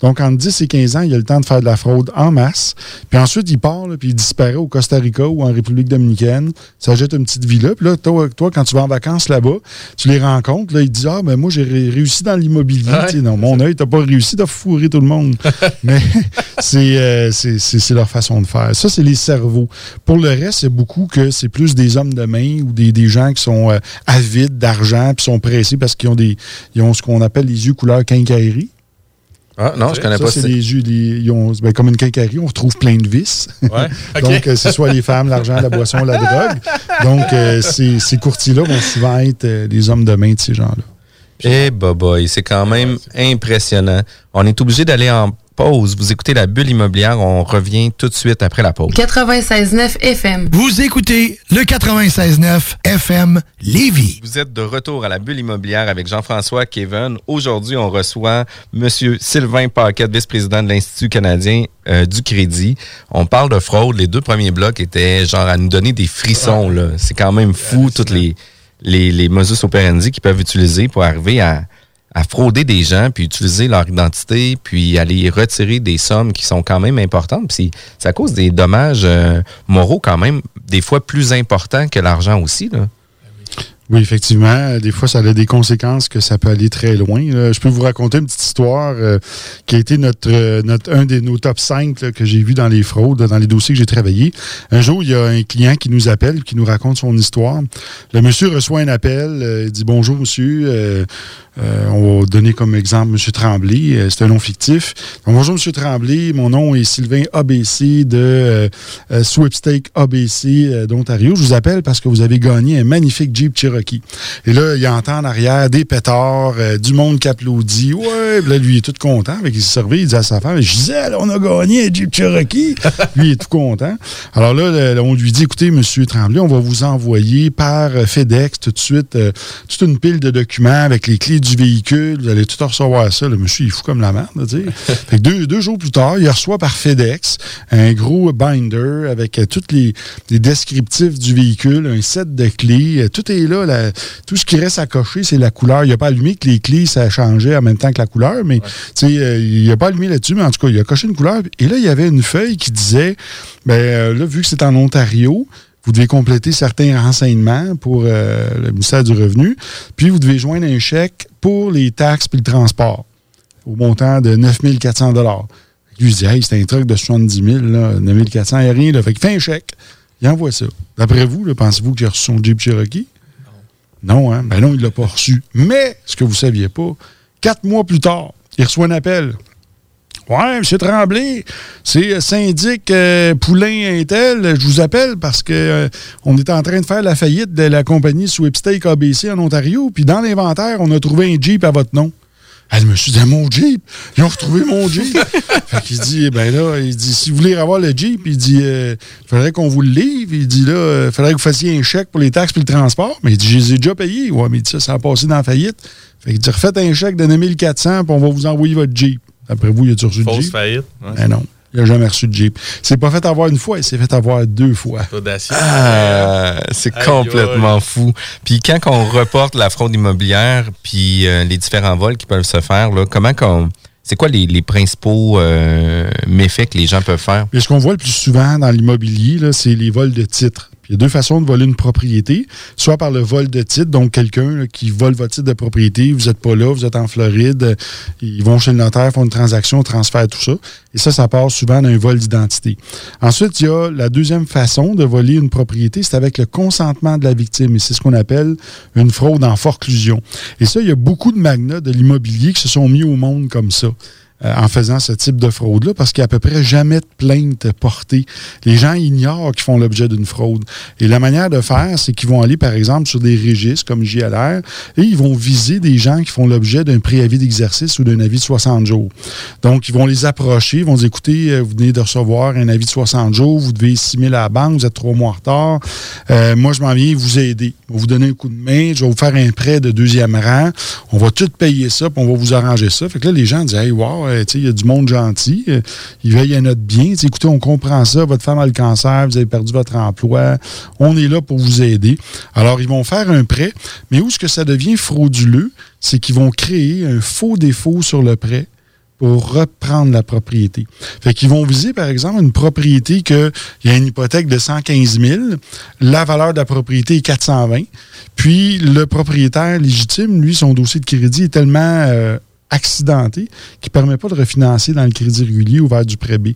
S7: Donc, entre 10 et 15 ans, il a le temps de faire de la fraude en masse. Puis ensuite, il part, là, puis il disparaît au Costa Rica ou en République dominicaine. Ça jette une petite villa. Puis là, toi, toi, quand tu vas en vacances là-bas, tu les rencontres. Là, ils te disent Ah, ben moi, j'ai ré- réussi dans l'immobilier.
S6: Ouais.
S7: Non, mon œil, t'as pas réussi, t'as fourré tout le monde. [laughs] Mais c'est euh, c'est- leur façon de faire. Ça, c'est les cerveaux. Pour le reste, c'est beaucoup que c'est plus des hommes de main ou des, des gens qui sont euh, avides d'argent puis sont pressés parce qu'ils ont des ils ont ce qu'on appelle les yeux couleur quincaillerie.
S5: Ah, non, je connais
S7: Ça,
S5: pas
S7: c'est
S5: ça.
S7: des des- ils ont, ben, comme une quincaillerie, on retrouve plein de vis.
S6: Ouais. [laughs]
S7: Donc, euh, c'est soit les femmes, l'argent, la boisson, la drogue. Donc, euh, ces, ces courtiers-là vont souvent être euh, les hommes de main de ces gens-là.
S5: Eh, boy, c'est quand même impressionnant. On est obligé d'aller en pause. Vous écoutez la bulle immobilière. On revient tout de suite après la pause.
S4: 96.9 FM.
S8: Vous écoutez le 96.9 FM Lévis.
S5: Vous êtes de retour à la bulle immobilière avec Jean-François Kevin. Aujourd'hui, on reçoit M. Sylvain Paquette, vice-président de l'Institut canadien euh, du crédit. On parle de fraude. Les deux premiers blocs étaient genre à nous donner des frissons. là. C'est quand même fou, toutes les, les, les modus operandi qu'ils peuvent utiliser pour arriver à, à frauder des gens, puis utiliser leur identité, puis aller retirer des sommes qui sont quand même importantes. Puis ça cause des dommages euh, moraux quand même, des fois plus importants que l'argent aussi. Là.
S7: Oui, effectivement. Des fois, ça a des conséquences que ça peut aller très loin. Je peux vous raconter une petite histoire euh, qui a été notre, euh, notre un de nos top 5 que j'ai vu dans les fraudes, dans les dossiers que j'ai travaillés. Un jour, il y a un client qui nous appelle, qui nous raconte son histoire. Le monsieur reçoit un appel, euh, il dit Bonjour, monsieur. Euh, on va donner comme exemple M. Tremblay. Euh, c'est un nom fictif. bonjour, M. Tremblay. Mon nom est Sylvain ABC de euh, Sweepstake ABC d'Ontario. Je vous appelle parce que vous avez gagné un magnifique Jeep Cherokee. Et là, il entend en arrière des pétards, du monde qui applaudit. Ouais, là, lui, il est tout content. Avec il se il dit à sa femme Gisèle, on a gagné Jeep Cherokee. [laughs] lui, il est tout content. Alors là, on lui dit écoutez, M. Tremblay, on va vous envoyer par FedEx tout de suite toute une pile de documents avec les clés du véhicule, vous allez tout recevoir ça. Le monsieur, il est fou comme la merde. [laughs] fait que deux, deux, jours plus tard, il reçoit par FedEx un gros binder avec euh, tous les, descriptifs du véhicule, un set de clés. Euh, tout est là. Tout ce qui reste à cocher, c'est la couleur. Il n'a pas allumé que les clés, ça changé en même temps que la couleur, mais euh, il n'a pas allumé là-dessus, mais en tout cas, il a coché une couleur. Et là, il y avait une feuille qui disait, ben, là, vu que c'est en Ontario, vous devez compléter certains renseignements pour euh, le ministère du Revenu, puis vous devez joindre un chèque pour les taxes et le transport au montant de 9 400 Je lui dis, hey, c'est un truc de 70 000, là, 9 400, il n'y a rien. Là. Fait qu'il fait un chèque, il envoie ça. D'après vous, pensez-vous qu'il a reçu son Jeep Cherokee? Non. Hein? Ben non, il ne l'a pas reçu. Mais, ce que vous ne saviez pas, quatre mois plus tard, il reçoit un appel. Ouais, M. Tremblay, c'est euh, syndic euh, Poulain Intel. Je vous appelle parce que euh, on est en train de faire la faillite de la compagnie Sweepstake ABC en Ontario. Puis dans l'inventaire, on a trouvé un Jeep à votre nom. Elle me suis dit, mon Jeep, ils ont retrouvé mon Jeep. [laughs] fait qu'il dit, ben là, il dit, si vous voulez avoir le Jeep, il dit, il faudrait qu'on vous le livre. Il dit, là, il faudrait que vous fassiez un chèque pour les taxes et le transport. Mais il dit, je les ai déjà payés. Ouais, mais il dit, ça, ça a passé dans la faillite. Fait qu'il dit, refaites un chèque de 9400 puis on va vous envoyer votre Jeep. Après vous, il a reçu
S6: le
S7: Jeep?
S6: faillite.
S7: Ben non. Il n'a jamais reçu de Jeep. C'est pas fait avoir une fois, il s'est fait avoir deux fois.
S5: Ah, c'est complètement fou. Puis quand on reporte la fraude immobilière, puis euh, les différents vols qui peuvent se faire, là, comment qu'on... C'est quoi les, principaux euh, méfaits que les gens peuvent faire?
S7: ce qu'on voit le plus souvent dans l'immobilier, c'est les vols de titres. Il y a deux façons de voler une propriété, soit par le vol de titre, donc quelqu'un qui vole votre titre de propriété, vous n'êtes pas là, vous êtes en Floride, ils vont chez le notaire, font une transaction, transfèrent tout ça. Et ça, ça part souvent d'un vol d'identité. Ensuite, il y a la deuxième façon de voler une propriété, c'est avec le consentement de la victime. Et c'est ce qu'on appelle une fraude en forclusion. Et ça, il y a beaucoup de magnats de l'immobilier qui se sont mis au monde comme ça. Euh, en faisant ce type de fraude-là, parce qu'il n'y a à peu près jamais de plainte portée. Les gens ignorent qu'ils font l'objet d'une fraude. Et la manière de faire, c'est qu'ils vont aller, par exemple, sur des registres comme JLR et ils vont viser des gens qui font l'objet d'un préavis d'exercice ou d'un avis de 60 jours. Donc, ils vont les approcher, ils vont dire, écoutez, euh, vous venez de recevoir un avis de 60 jours, vous devez 6 000 à la banque, vous êtes trois mois en retard. Euh, moi, je m'en viens vous aider. Je vais vous donner un coup de main, je vais vous faire un prêt de deuxième rang, on va tout payer ça, puis on va vous arranger ça. Fait que là, les gens disent, hey, wow, il y a du monde gentil. Euh, ils veillent à notre bien. écoutez, on comprend ça. Votre femme a le cancer, vous avez perdu votre emploi. On est là pour vous aider. Alors, ils vont faire un prêt. Mais où est-ce que ça devient frauduleux? C'est qu'ils vont créer un faux défaut sur le prêt pour reprendre la propriété. Fait qu'ils vont viser, par exemple, une propriété qu'il y a une hypothèque de 115 000, la valeur de la propriété est 420, puis le propriétaire légitime, lui, son dossier de crédit est tellement euh, accidenté qui ne permet pas de refinancer dans le crédit régulier ou vers du prêt B.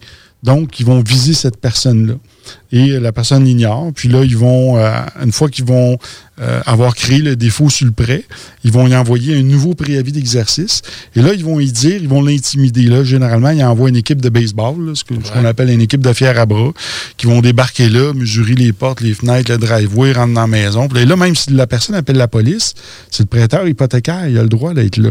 S7: Donc, ils vont viser cette personne-là. Et la personne l'ignore. Puis là, ils vont, euh, une fois qu'ils vont euh, avoir créé le défaut sur le prêt, ils vont y envoyer un nouveau préavis d'exercice. Et là, ils vont y dire, ils vont l'intimider. Là, généralement, ils envoient une équipe de baseball, ce qu'on appelle une équipe de fiers à bras, qui vont débarquer là, mesurer les portes, les fenêtres, le driveway, rentrer dans la maison. Puis là, même si la personne appelle la police, c'est le prêteur hypothécaire, il a le droit d'être là.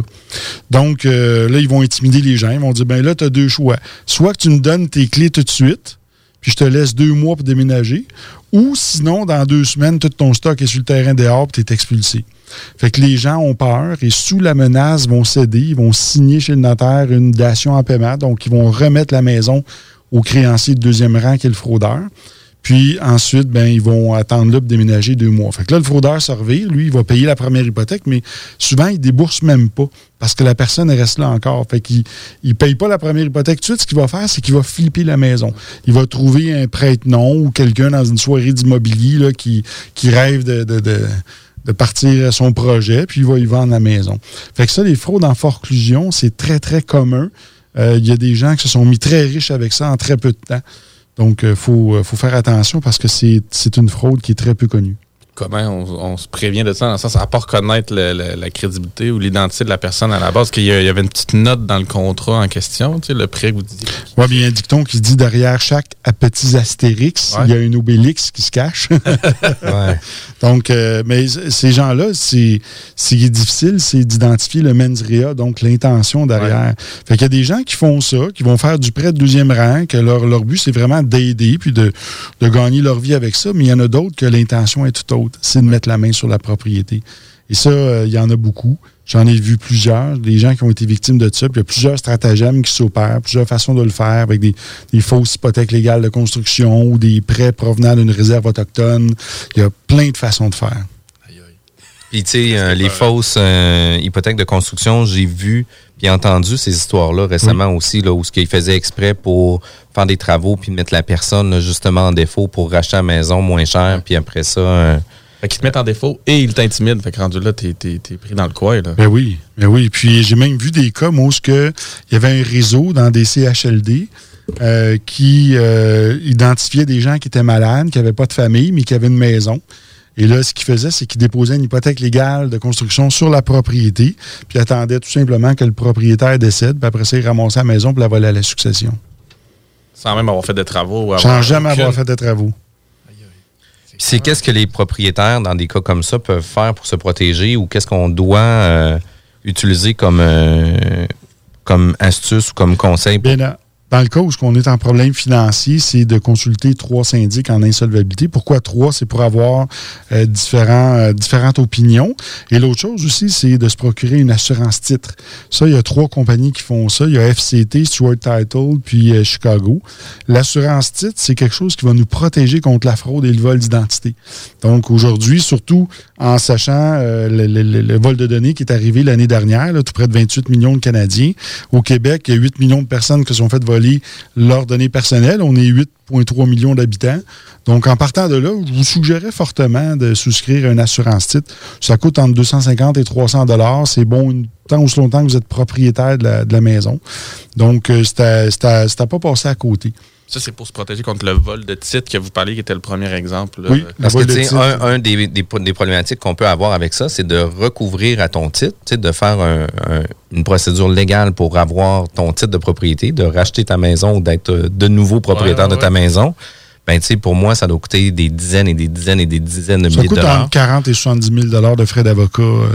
S7: Donc, euh, là, ils vont intimider les gens. Ils vont dire, ben là, tu as deux choix. Soit que tu me donnes tes clés tout de suite, puis je te laisse deux mois pour déménager. Ou sinon, dans deux semaines, tout ton stock est sur le terrain dehors et tu es expulsé. Fait que les gens ont peur et sous la menace vont céder, ils vont signer chez le notaire une dation en paiement, donc ils vont remettre la maison au créancier de deuxième rang qui est le fraudeur. Puis ensuite, ben, ils vont attendre là pour déménager deux mois. Fait que là, le fraudeur se lui, il va payer la première hypothèque, mais souvent, il débourse même pas parce que la personne reste là encore. Fait qu'il ne paye pas la première hypothèque tout suite. Ce qu'il va faire, c'est qu'il va flipper la maison. Il va trouver un prête-nom ou quelqu'un dans une soirée d'immobilier qui, qui rêve de, de, de partir son projet, puis il va y vendre la maison. Fait que ça, les fraudes en forclusion, c'est très, très commun. Euh, il y a des gens qui se sont mis très riches avec ça en très peu de temps. Donc, il euh, faut, faut faire attention parce que c'est une fraude qui est très peu connue
S6: comment on, se prévient de ça, dans le sens à pas reconnaître la crédibilité ou l'identité de la personne à la base, qu'il y, avait une petite note dans le contrat en question, tu sais, le prêt que vous disiez.
S7: Oui, bien, il y a un dicton qui dit derrière chaque petit astérix, il y a un obélix qui se cache. [laughs] Donc, euh, mais ces gens-là, c'est ce qui est difficile, c'est d'identifier le mens rea, donc l'intention derrière. Fait qu'il y a des gens qui font ça, qui vont faire du prêt de deuxième rang, que leur, leur but, c'est vraiment d'aider puis de, de gagner leur vie avec ça, mais il y en a d'autres que l'intention est tout autre c'est de mettre la main sur la propriété. Et ça, euh, il y en a beaucoup. J'en ai vu plusieurs, des gens qui ont été victimes de ça. Puis il y a plusieurs stratagèmes qui s'opèrent, plusieurs façons de le faire avec des, fausses hypothèques légales de construction ou des prêts provenant d'une réserve autochtone. Il y a plein de façons de faire.
S5: Puis, tu sais, euh, les fausses euh, hypothèques de construction, j'ai vu puis entendu ces histoires-là récemment aussi, là, où ce qu'ils faisaient exprès pour faire des travaux puis mettre la personne justement en défaut pour racheter la maison moins cher, puis après ça,
S6: fait qu'ils te mettent en défaut et ils t'intimident. Fait que rendu là, t'es, es, pris dans le coin. Là.
S7: Ben oui, ben oui. Puis j'ai même vu des cas où il y avait un réseau dans des CHLD euh, qui euh, identifiait des gens qui étaient malades, qui n'avaient pas de famille, mais qui avaient une maison. Et là, ce qu'ils faisaient, c'est qu'ils déposaient une hypothèque légale de construction sur la propriété, puis attendaient tout simplement que le propriétaire décède, puis après ça, ils ramassaient la maison pour la voler à la succession.
S6: Sans même avoir fait de travaux.
S7: Sans jamais avoir fait de travaux.
S5: C'est qu'est-ce que les propriétaires, dans des cas comme ça, peuvent faire pour se protéger ou qu'est-ce qu'on doit euh, utiliser comme, euh, comme astuce ou comme conseil?
S7: Bien, dans le cas où on est en problème financier, c'est de consulter trois syndics en insolvabilité. Pourquoi trois? C'est pour avoir euh, euh, différentes opinions. Et l'autre chose aussi, c'est de se procurer une assurance titre. Ça, il y a trois compagnies qui font ça. Il y a FCT, Stuart Title, puis euh, Chicago. L'assurance titre, c'est quelque chose qui va nous protéger contre la fraude et le vol d'identité. Donc aujourd'hui, surtout en sachant le, vol de données qui est arrivé l'année dernière, tout près de 28 millions de Canadiens. Au Québec, il y a 8 millions de personnes qui se sont faites voler leurs données personnelles. On est 8,3 millions d'habitants. Donc, en partant de là, je vous suggérais fortement de souscrire un assurance titre. Ça coûte entre 250 et 300 dollars. C'est bon tant ou longtemps que vous êtes propriétaire de la, maison. Donc, euh, c'est à pas passer à côté.
S6: Ça, c'est pour se protéger contre le vol de titre que vous parliez, qui était le premier exemple.
S7: Oui,
S5: parce que, tu sais, un, des, des, problématiques qu'on peut avoir avec ça, c'est de recouvrir à ton titre, de faire une procédure légale pour avoir ton titre de propriété, de racheter ta maison ou d'être de nouveau propriétaire de ta maison. Ben, tu sais, pour moi, ça doit coûter des dizaines et des dizaines et des dizaines de milliers de dollars. Ça
S7: coûte entre 40 et 70 000 de frais d'avocat. Euh,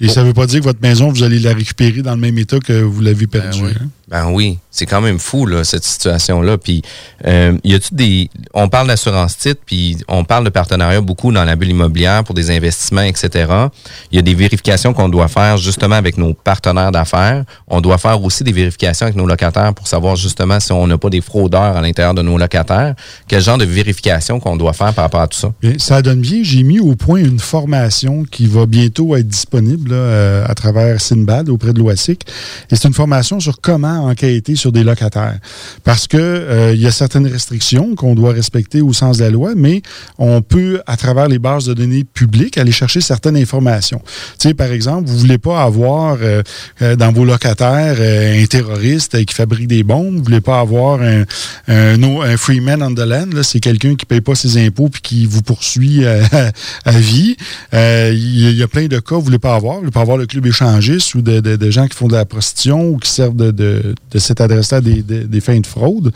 S7: et ça ne veut pas dire que votre maison, vous allez la récupérer dans le même état que vous l'avez perdue.
S5: Ben, hein? Ben oui. C'est quand même fou, là, cette situation-là. Puis, euh, y a-tu des. On parle d'assurance titre, puis on parle de partenariat beaucoup dans la bulle immobilière pour des investissements, etc. Il y a des vérifications qu'on doit faire justement avec nos partenaires d'affaires. On doit faire aussi des vérifications avec nos locataires pour savoir justement si on n'a pas des fraudeurs à l'intérieur de nos locataires. Quel genre de vérification qu'on doit faire par rapport à tout ça?
S7: ça donne bien. J'ai mis au point une formation qui va bientôt être disponible euh, à travers Sinbad auprès de l'OASIC. Et c'est une formation sur comment enquêter sur des locataires. Parce que euh, il y a certaines restrictions qu'on doit respecter au sens de la loi, mais on peut, à travers les bases de données publiques, aller chercher certaines informations. Par exemple, vous voulez pas avoir euh, euh, dans vos locataires un terroriste qui fabrique des bombes, vous voulez pas avoir un, freeman on the land, c'est quelqu'un qui paye pas ses impôts puis qui vous poursuit [laughs] à, vie. Il y, a plein de cas, vous voulez pas avoir. Vous voulez pas avoir le club échangiste ou de, gens qui font de la prostitution ou qui servent de, de cette adresse-là des, fins de fraude.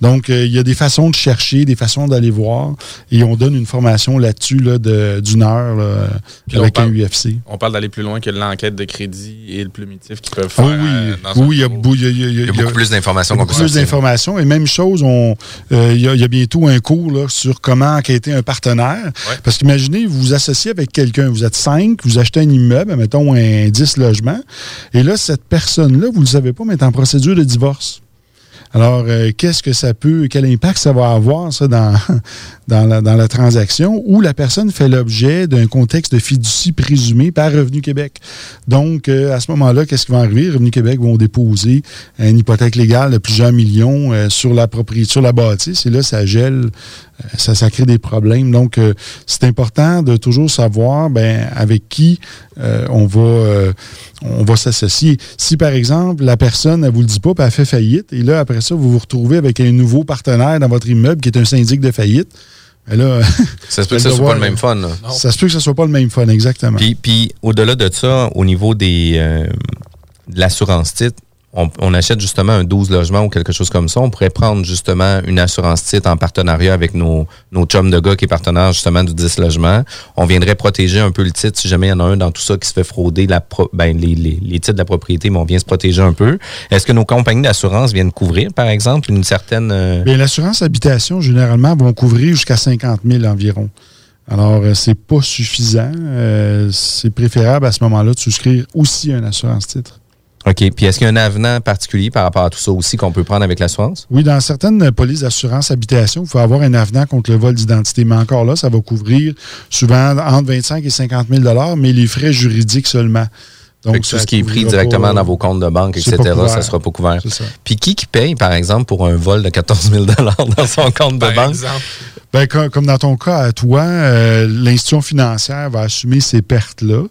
S7: Donc, euh, il y a des façons de chercher, des façons d'aller voir, et on donne une formation là-dessus là, d'une heure avec un UFC.
S6: On parle d'aller plus loin que l'enquête de crédit et le plumitif qu'ils peuvent faire.
S7: oui,
S6: euh,
S7: oui il, y a, beaucoup
S5: plus d'informations qu'on
S7: plus d'informations. Et même chose, on, euh, il, y a, bientôt un cours là, sur comment enquêter un partenaire. Parce qu'imaginez, vous vous associez avec quelqu'un, vous êtes cinq, vous achetez un immeuble, mettons un 10 logements, et là, cette personne-là, vous ne le savez pas, mais est en de divorce. Alors, euh, qu'est-ce que ça peut, quel impact ça va avoir, ça, dans, [laughs] dans, la, dans la transaction où la personne fait l'objet d'un contexte de fiducie présumé par Revenu Québec? Donc, euh, à ce moment-là, qu'est-ce qui va arriver? Revenu Québec vont déposer une hypothèque légale de plusieurs millions euh, sur la propriété, sur la bâtisse, et là, ça gèle ça, ça crée des problèmes. Donc, c'est important de toujours savoir ben, avec qui on va on va s'associer. Si, par exemple, la personne, elle vous le dit pas, puis elle fait faillite, et là, après ça, vous vous retrouvez avec un nouveau partenaire dans votre immeuble qui est un syndic de faillite, ben là,
S5: ça se peut que ce soit pas le même fun.
S7: Ça se peut que ce soit pas le même fun, exactement.
S5: Puis, puis au-delà de ça, au niveau des, euh, de l'assurance titre, on, achète justement un 12 logements ou quelque chose comme ça, on pourrait prendre justement une assurance titre en partenariat avec nos, nos chums de gars qui est partenaire justement du 10 logements. On viendrait protéger un peu le titre si jamais il y en a un dans tout ça qui se fait frauder la ben, les, les, les, titres de la propriété, mais on vient se protéger un peu. Est-ce que nos compagnies d'assurance viennent couvrir, par exemple, une certaine...
S7: Euh, Bien, l'assurance habitation, généralement, vont couvrir jusqu'à 50 000 environ. Alors, euh, c'est pas suffisant. Euh, c'est préférable à ce moment-là de souscrire aussi un assurance titre.
S5: OK. Puis est-ce qu'il y a un avenant particulier par rapport à tout ça aussi qu'on peut prendre avec l'assurance?
S7: Oui, dans certaines polices d'assurance habitation, il faut avoir un avenant contre le vol d'identité. Mais encore là, ça va couvrir souvent entre 25 et 50 000 mais les frais juridiques seulement.
S5: Donc, tout ce qui est pris directement dans vos comptes de banque, etc., ça ne sera pas couvert. Puis qui qui paye, par exemple, pour un vol de 14 000 dans son [laughs] compte de banque?
S7: Ben, comme, dans ton cas à toi, euh, l'institution financière va assumer ces pertes-là.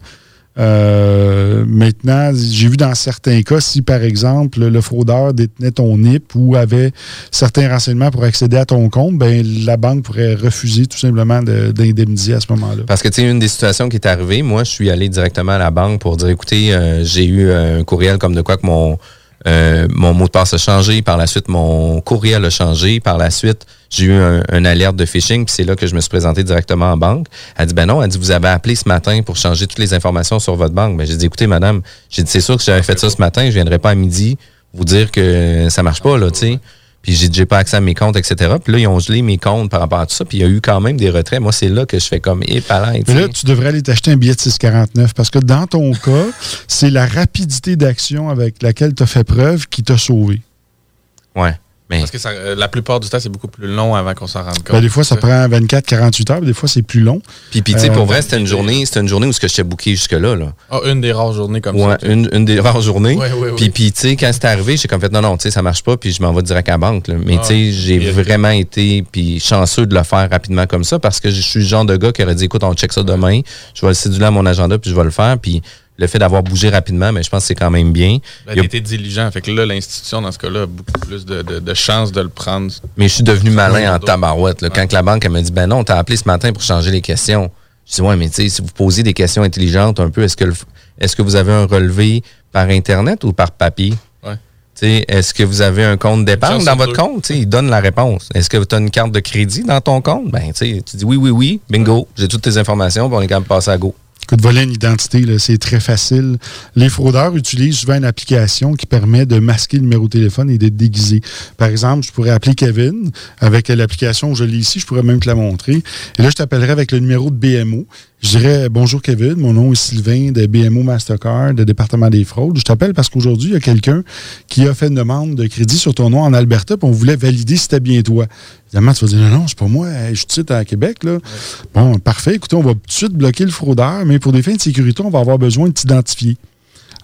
S7: Euh, maintenant, j'ai vu dans certains cas, si par exemple le fraudeur détenait ton NIP ou avait certains renseignements pour accéder à ton compte, ben la banque pourrait refuser tout simplement d'indemniser à ce moment-là.
S5: Parce que tu sais, une des situations qui est arrivée, moi, je suis allé directement à la banque pour dire, écoutez, euh, j'ai eu un courriel comme de quoi que mon euh, mon mot de passe a changé. Par la suite, mon courriel a changé. Par la suite, j'ai eu un, alerte de phishing. Puis c'est là que je me suis présenté directement en banque. Elle dit, ben non, elle dit, vous avez appelé ce matin pour changer toutes les informations sur votre banque. Ben, j'ai dit, écoutez, madame, j'ai dit, c'est sûr que j'avais fait ça ce matin. Je viendrai pas à midi vous dire que ça marche pas, là, tu sais. Puis j'ai déjà pas accès à mes comptes, etc. Puis là, ils ont gelé mes comptes par rapport à tout ça. Puis il y a eu quand même des retraits. Moi, c'est là que je fais comme épalin.
S7: Mais là, tu devrais aller t'acheter un billet de 6,49 parce que dans ton [laughs] cas, c'est la rapidité d'action avec laquelle tu as fait preuve qui t'a sauvé.
S5: Ouais.
S6: Parce que euh, la plupart du temps, c'est beaucoup plus long avant qu'on s'en rende compte.
S7: Ben, des fois, ça prend 24-48 heures, des fois, c'est plus long.
S5: Puis, puis tu sais, pour euh, vrai, c'était une journée, c'était une journée où ce que je t'ai booké jusque-là. Là.
S6: Ah, une des rares journées comme
S5: ça. Une, une des rares journées. puis, puis tu sais, quand c'est arrivé, j'ai comme fait, non, non, tu sais, ça marche pas, puis je m'en vais direct à la banque. Mais, ah, tu sais, j'ai vraiment été puis chanceux de le faire rapidement comme ça parce que je suis le genre de gars qui aurait dit, écoute, on check ça demain, je vais le céduler à mon agenda, puis je vais le faire. Puis, le fait d'avoir bougé rapidement, mais je pense que c'est quand même bien.
S6: Ben, il a été diligent. Fait que là, l'institution, dans ce cas-là, a beaucoup plus de, de, chances de le prendre.
S5: Mais je suis devenu malin en tabarouette. Quand la banque elle m'a dit Ben non, t'as appelé ce matin pour changer les questions. Je dis Ouais, mais tu sais, si vous posez des questions intelligentes un peu, est-ce que est-ce que vous avez un relevé par Internet ou par papier? Est-ce que vous avez un compte d'épargne dans votre compte? il donne la réponse. Est-ce que tu as une carte de crédit dans ton compte? Ben, tu dis oui, oui, oui, bingo, j'ai toutes tes informations, puis on est quand même passé à go
S7: de voler une identité, c'est très facile. Les fraudeurs utilisent souvent une application qui permet de masquer le numéro de téléphone et de déguiser. Par exemple, je pourrais appeler Kevin avec l'application, je l'ai ici, je pourrais même te la montrer. Et là, je t'appellerai avec le numéro de BMO. Je dirais bonjour Kevin, mon nom est Sylvain de BMO Mastercard, de département des fraudes. Je t'appelle parce qu'aujourd'hui, il y a quelqu'un qui a fait une demande de crédit sur ton nom en Alberta, puis on voulait valider si c'était bien toi. Évidemment, tu vas dire non, non, c'est pas moi, je suis tout à Québec. Là. Bon, parfait. Écoutez, on va tout de suite bloquer le fraudeur, mais pour des fins de sécurité, on va avoir besoin de t'identifier.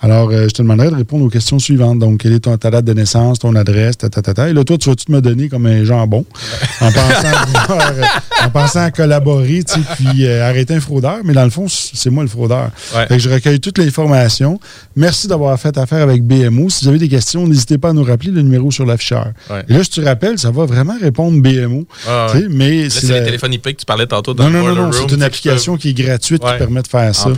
S7: Alors, euh, je te demanderai de répondre aux questions suivantes. Donc, quelle est ton, ta date de naissance, ton adresse, ta, ta, ta, ta. Et là, toi, tu vas-tu me donner comme un jambon en [laughs] pensant, en pensant à collaborer, tu sais, puis euh, arrêter un fraudeur. Mais dans le fond, c'est moi le fraudeur. Fait que je recueille toutes les informations. Merci d'avoir fait affaire avec BMO. Si vous avez des questions, n'hésitez pas à nous rappeler le numéro sur l'afficheur. Et là, je te rappelle, ça va vraiment répondre BMO. mais
S6: c'est les téléphones IP que tu parlais tantôt dans
S7: Non, non, non, non c'est une application qui est gratuite qui permet de faire ça.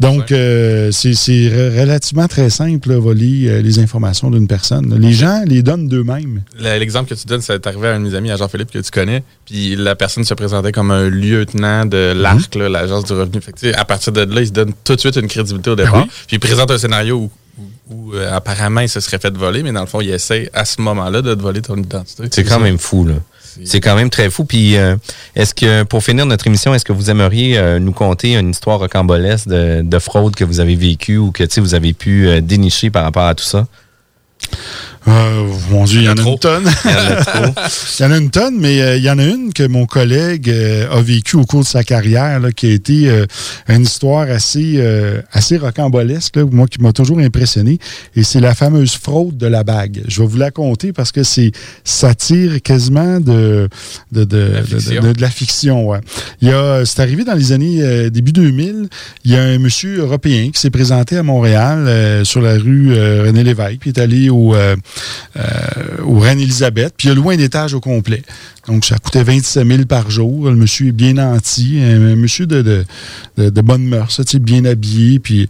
S7: Donc, euh, c'est relativement relativement très simple, voler euh, les informations d'une personne. Les gens les donnent d'eux-mêmes.
S6: L'exemple que tu donnes, c'est arrivé à un de mes amis, à Jean-Philippe, que tu connais, puis la personne se présentait comme un lieutenant de l'ARC, mhm. l'Agence du revenu. Fait à partir de là, il se donne tout de suite une crédibilité au départ. Ah puis il présente un scénario où, euh, apparemment il se serait fait voler, mais dans le fond, il essaie à ce moment-là de te voler ton identité.
S5: C'est quand même fou, là. C'est quand même très fou. Puis, euh, est-ce que, pour finir notre émission, est-ce que vous aimeriez euh, nous conter une histoire rocambolesque de, fraude que vous avez vécue ou que vous avez pu euh, dénicher par rapport à tout ça?
S7: Euh, mon Dieu, il y en a
S5: trop.
S7: une tonne. [laughs]
S5: Il y en a trop. [laughs]
S7: Il y en a une tonne, mais euh, il y en a une que mon collègue euh, a vécu au cours de sa carrière, là, qui a été euh, une histoire assez, euh, assez rocambolesque, là, moi, qui m'a toujours impressionné. Et c'est la fameuse fraude de la bague. Je vais vous la conter parce que c'est ça tire quasiment de, de, de,
S6: La
S7: de-
S6: fiction.
S7: de- de la fiction. ouais. Il y a, c'est arrivé dans les années début 2000. Il y a un monsieur européen qui s'est présenté à Montréal euh, sur la rue René Lévesque, puis est allé au, au Reine-Élisabeth, puis il a loué un étage au complet. Donc, ça coûtait 27 000 par jour. Le monsieur est bien nanti, un, monsieur de, de, bonne mœurs, bien habillé. Puis,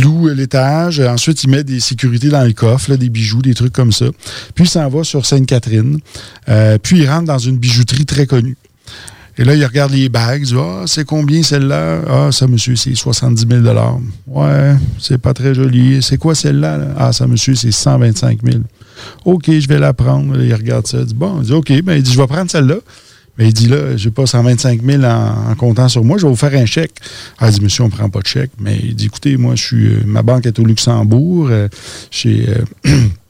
S7: loue l'étage. Ensuite, il met des sécurités dans le coffre, des bijoux, des trucs comme ça. Puis, il s'en va sur Sainte-Catherine. Euh, puis, il rentre dans une bijouterie très connue. Et là, il regarde les bagues, il dit Ah, c'est combien celle-là? Ah, ça, monsieur, c'est 70 000 Ouais, c'est pas très joli. C'est quoi celle-là là? Ah, ça, monsieur, c'est 125 000 OK, je vais la prendre. Il regarde ça. Il dit Bon, il dit OK, ben, il dit Je vais prendre celle-là. Mais il dit là, j'ai pas 125 000 en, en comptant sur moi, je vais vous faire un chèque. Ah, il dit, monsieur, on prend pas de chèque. Mais il dit, écoutez, moi, je suis, euh, ma banque est au Luxembourg. euh, j'ai, euh, [clears throat]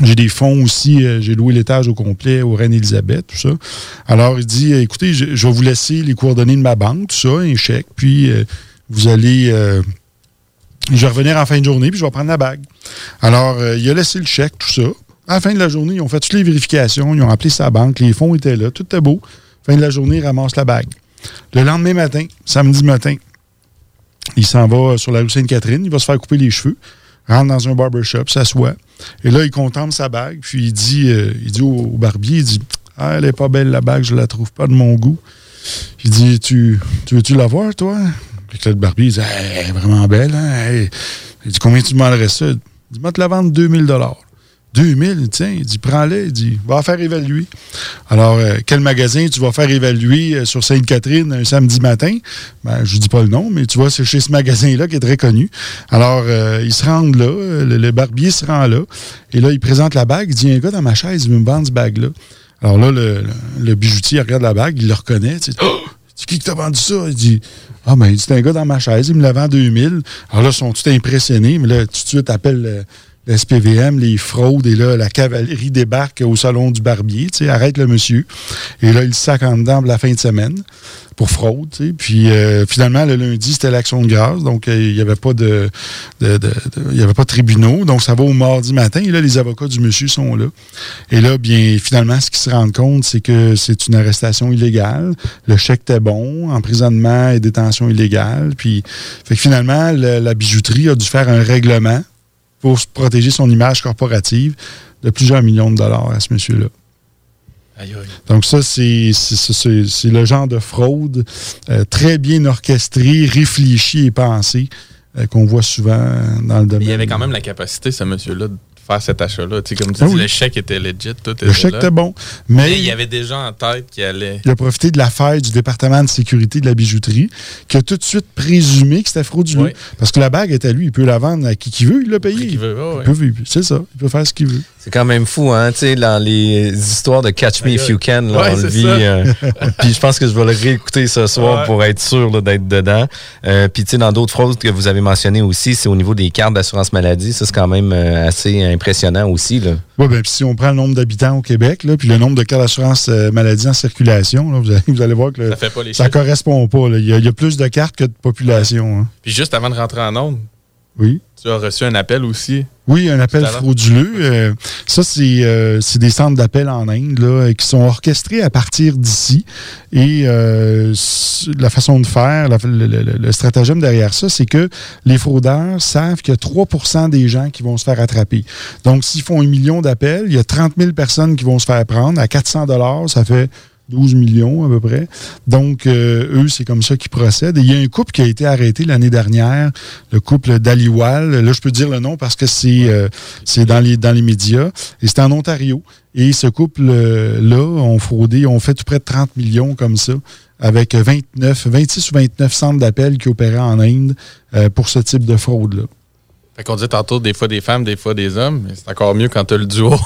S7: j'ai des fonds aussi, euh, j'ai loué l'étage au complet au Reine-Élisabeth, tout ça. Alors, il dit, euh, écoutez, je, vais vous laisser les coordonnées de ma banque, tout ça, un chèque, puis euh, vous allez... je vais revenir en fin de journée, puis je vais prendre la bague. Alors, il a laissé le chèque, tout ça. À la fin de la journée, ils ont fait toutes les vérifications, ils ont appelé sa banque, les fonds étaient là, tout était beau. Fin de la journée, il ramasse la bague. Le lendemain matin, samedi matin, il s'en va sur la rue Sainte-Catherine, il va se faire couper les cheveux, rentre dans un barbershop, s'assoit, et là, il contemple sa bague, puis il dit, euh, au, barbier, il dit Ah, elle est pas belle la bague, je la trouve pas de mon goût. Il dit Tu, tu veux-tu la voir, toi? Puis là, le barbier il dit Elle est vraiment belle, hein? Il dit Combien tu demanderais ça? Il dit Moi, te la vendre 2000 2000, tiens, il dit, prends-les, il dit, va faire évaluer. Alors, euh, quel magasin tu vas faire évaluer euh, sur Sainte-Catherine un samedi matin? Ben, je ne dis pas le nom, mais tu vois, c'est chez ce magasin-là qui est très connu. Alors, euh, ils se rendent là, euh, le, le barbier se rend là, et là, il présente la bague, il dit, un gars dans ma chaise, il veut me vendre cette bague-là. Alors là, le, le- le bijoutier regarde la bague, il le reconnaît, tu sais, oh! [gasps] C'est qui qui t'a vendu ça? Il dit, ah, ben, il dit, c'est un gars dans ma chaise, il me la vend 2000. Alors là, ils sont tout impressionnés, mais là, tout de suite, appelle le, SPVM, les fraudes, et là, la cavalerie débarque au salon du barbier, tu sais, arrête le monsieur. Et là, il sac en dedans la fin de semaine pour fraude. Puis euh, finalement, le lundi, c'était l'action de grâce, donc euh, il n'y avait pas de, y avait pas de tribunaux, donc ça va au mardi matin, et là, les avocats du monsieur sont là. Et là, bien, finalement, ce qu'ils se rendent compte, c'est que c'est une arrestation illégale. Le chèque était bon, emprisonnement et détention illégale. Puis, fait que finalement, le- la bijouterie a dû faire un règlement pour se protéger son image corporative de plusieurs millions de dollars à ce monsieur-là.
S6: Aïe, aïe.
S7: Donc ça, c'est le genre de fraude euh, très bien orchestrée, réfléchie et pensée euh, qu'on voit souvent dans le domaine.
S6: Il avait quand même la capacité, ce monsieur-là, de faire cet achat-là. Tu sais, comme tu
S7: Ah
S6: dis,
S7: oui.
S6: le chèque était legit, tout était
S7: Le chèque
S6: là.
S7: était bon,
S6: Mais
S7: mais
S6: il y avait des gens en tête qui allaient...
S7: il a profité de l'affaire du département de sécurité de la bijouterie, qui a tout de suite présumé que c'était frauduleux.
S6: Oui.
S7: Parce que la bague est à lui, il peut la vendre à qui qu'il veut, il l'a payé.
S6: Qui veut.
S7: Il peut- C'est ça, il peut faire ce qu'il veut.
S5: C'est quand même fou, hein, tu sais, dans les histoires de Catch Me If You Can, là,
S6: Ouais,
S5: on le vit. euh, [laughs] puis je pense que je vais le réécouter ce soir
S6: Ouais.
S5: pour être sûr là, d'être dedans. Euh, puis tu sais, dans d'autres fraudes que vous avez mentionnées aussi, c'est au niveau des cartes d'assurance maladie. Ça, c'est quand même euh, assez impressionnant aussi. Là.
S7: Ouais, ben, puis si on prend le nombre d'habitants au Québec, là, puis le nombre de cartes d'assurance euh, maladie en circulation, là, vous, allez, vous allez voir que le-
S6: Ça chiffres.
S7: correspond pas. là. Il y, a, il y a plus de cartes que de population. hein.
S6: Puis juste avant de rentrer en onde,
S7: Oui.
S6: tu as reçu un appel aussi?
S7: Oui, un appel frauduleux. Euh, ça, c'est euh, c'est des centres d'appel en Inde là, euh, qui sont orchestrés à partir d'ici. Et euh, la façon de faire, la- le, le- le- le stratagème derrière ça, c'est que les fraudeurs savent qu'il y a 3% des gens qui vont se faire attraper. Donc, s'ils font un million d'appels, il y a 30 000 personnes qui vont se faire prendre. À 400 ça fait 12 millions à peu près. Donc, euh, eux, c'est comme ça qu'ils procèdent. Et il y a un couple qui a été arrêté l'année dernière, le couple d'Aliwal. Là, je peux dire le nom parce que c'est euh, c'est dans les, dans les médias. Et c'est en Ontario. Et ce couple-là ont fraudé, ont fait tout près de 30 millions comme ça, avec 29, 26 ou 29 centres d'appel qui opéraient en Inde euh, pour ce type de fraude-là.
S6: Fait qu'on dit tantôt des fois des femmes, des fois des hommes, mais c'est encore mieux quand tu as le duo.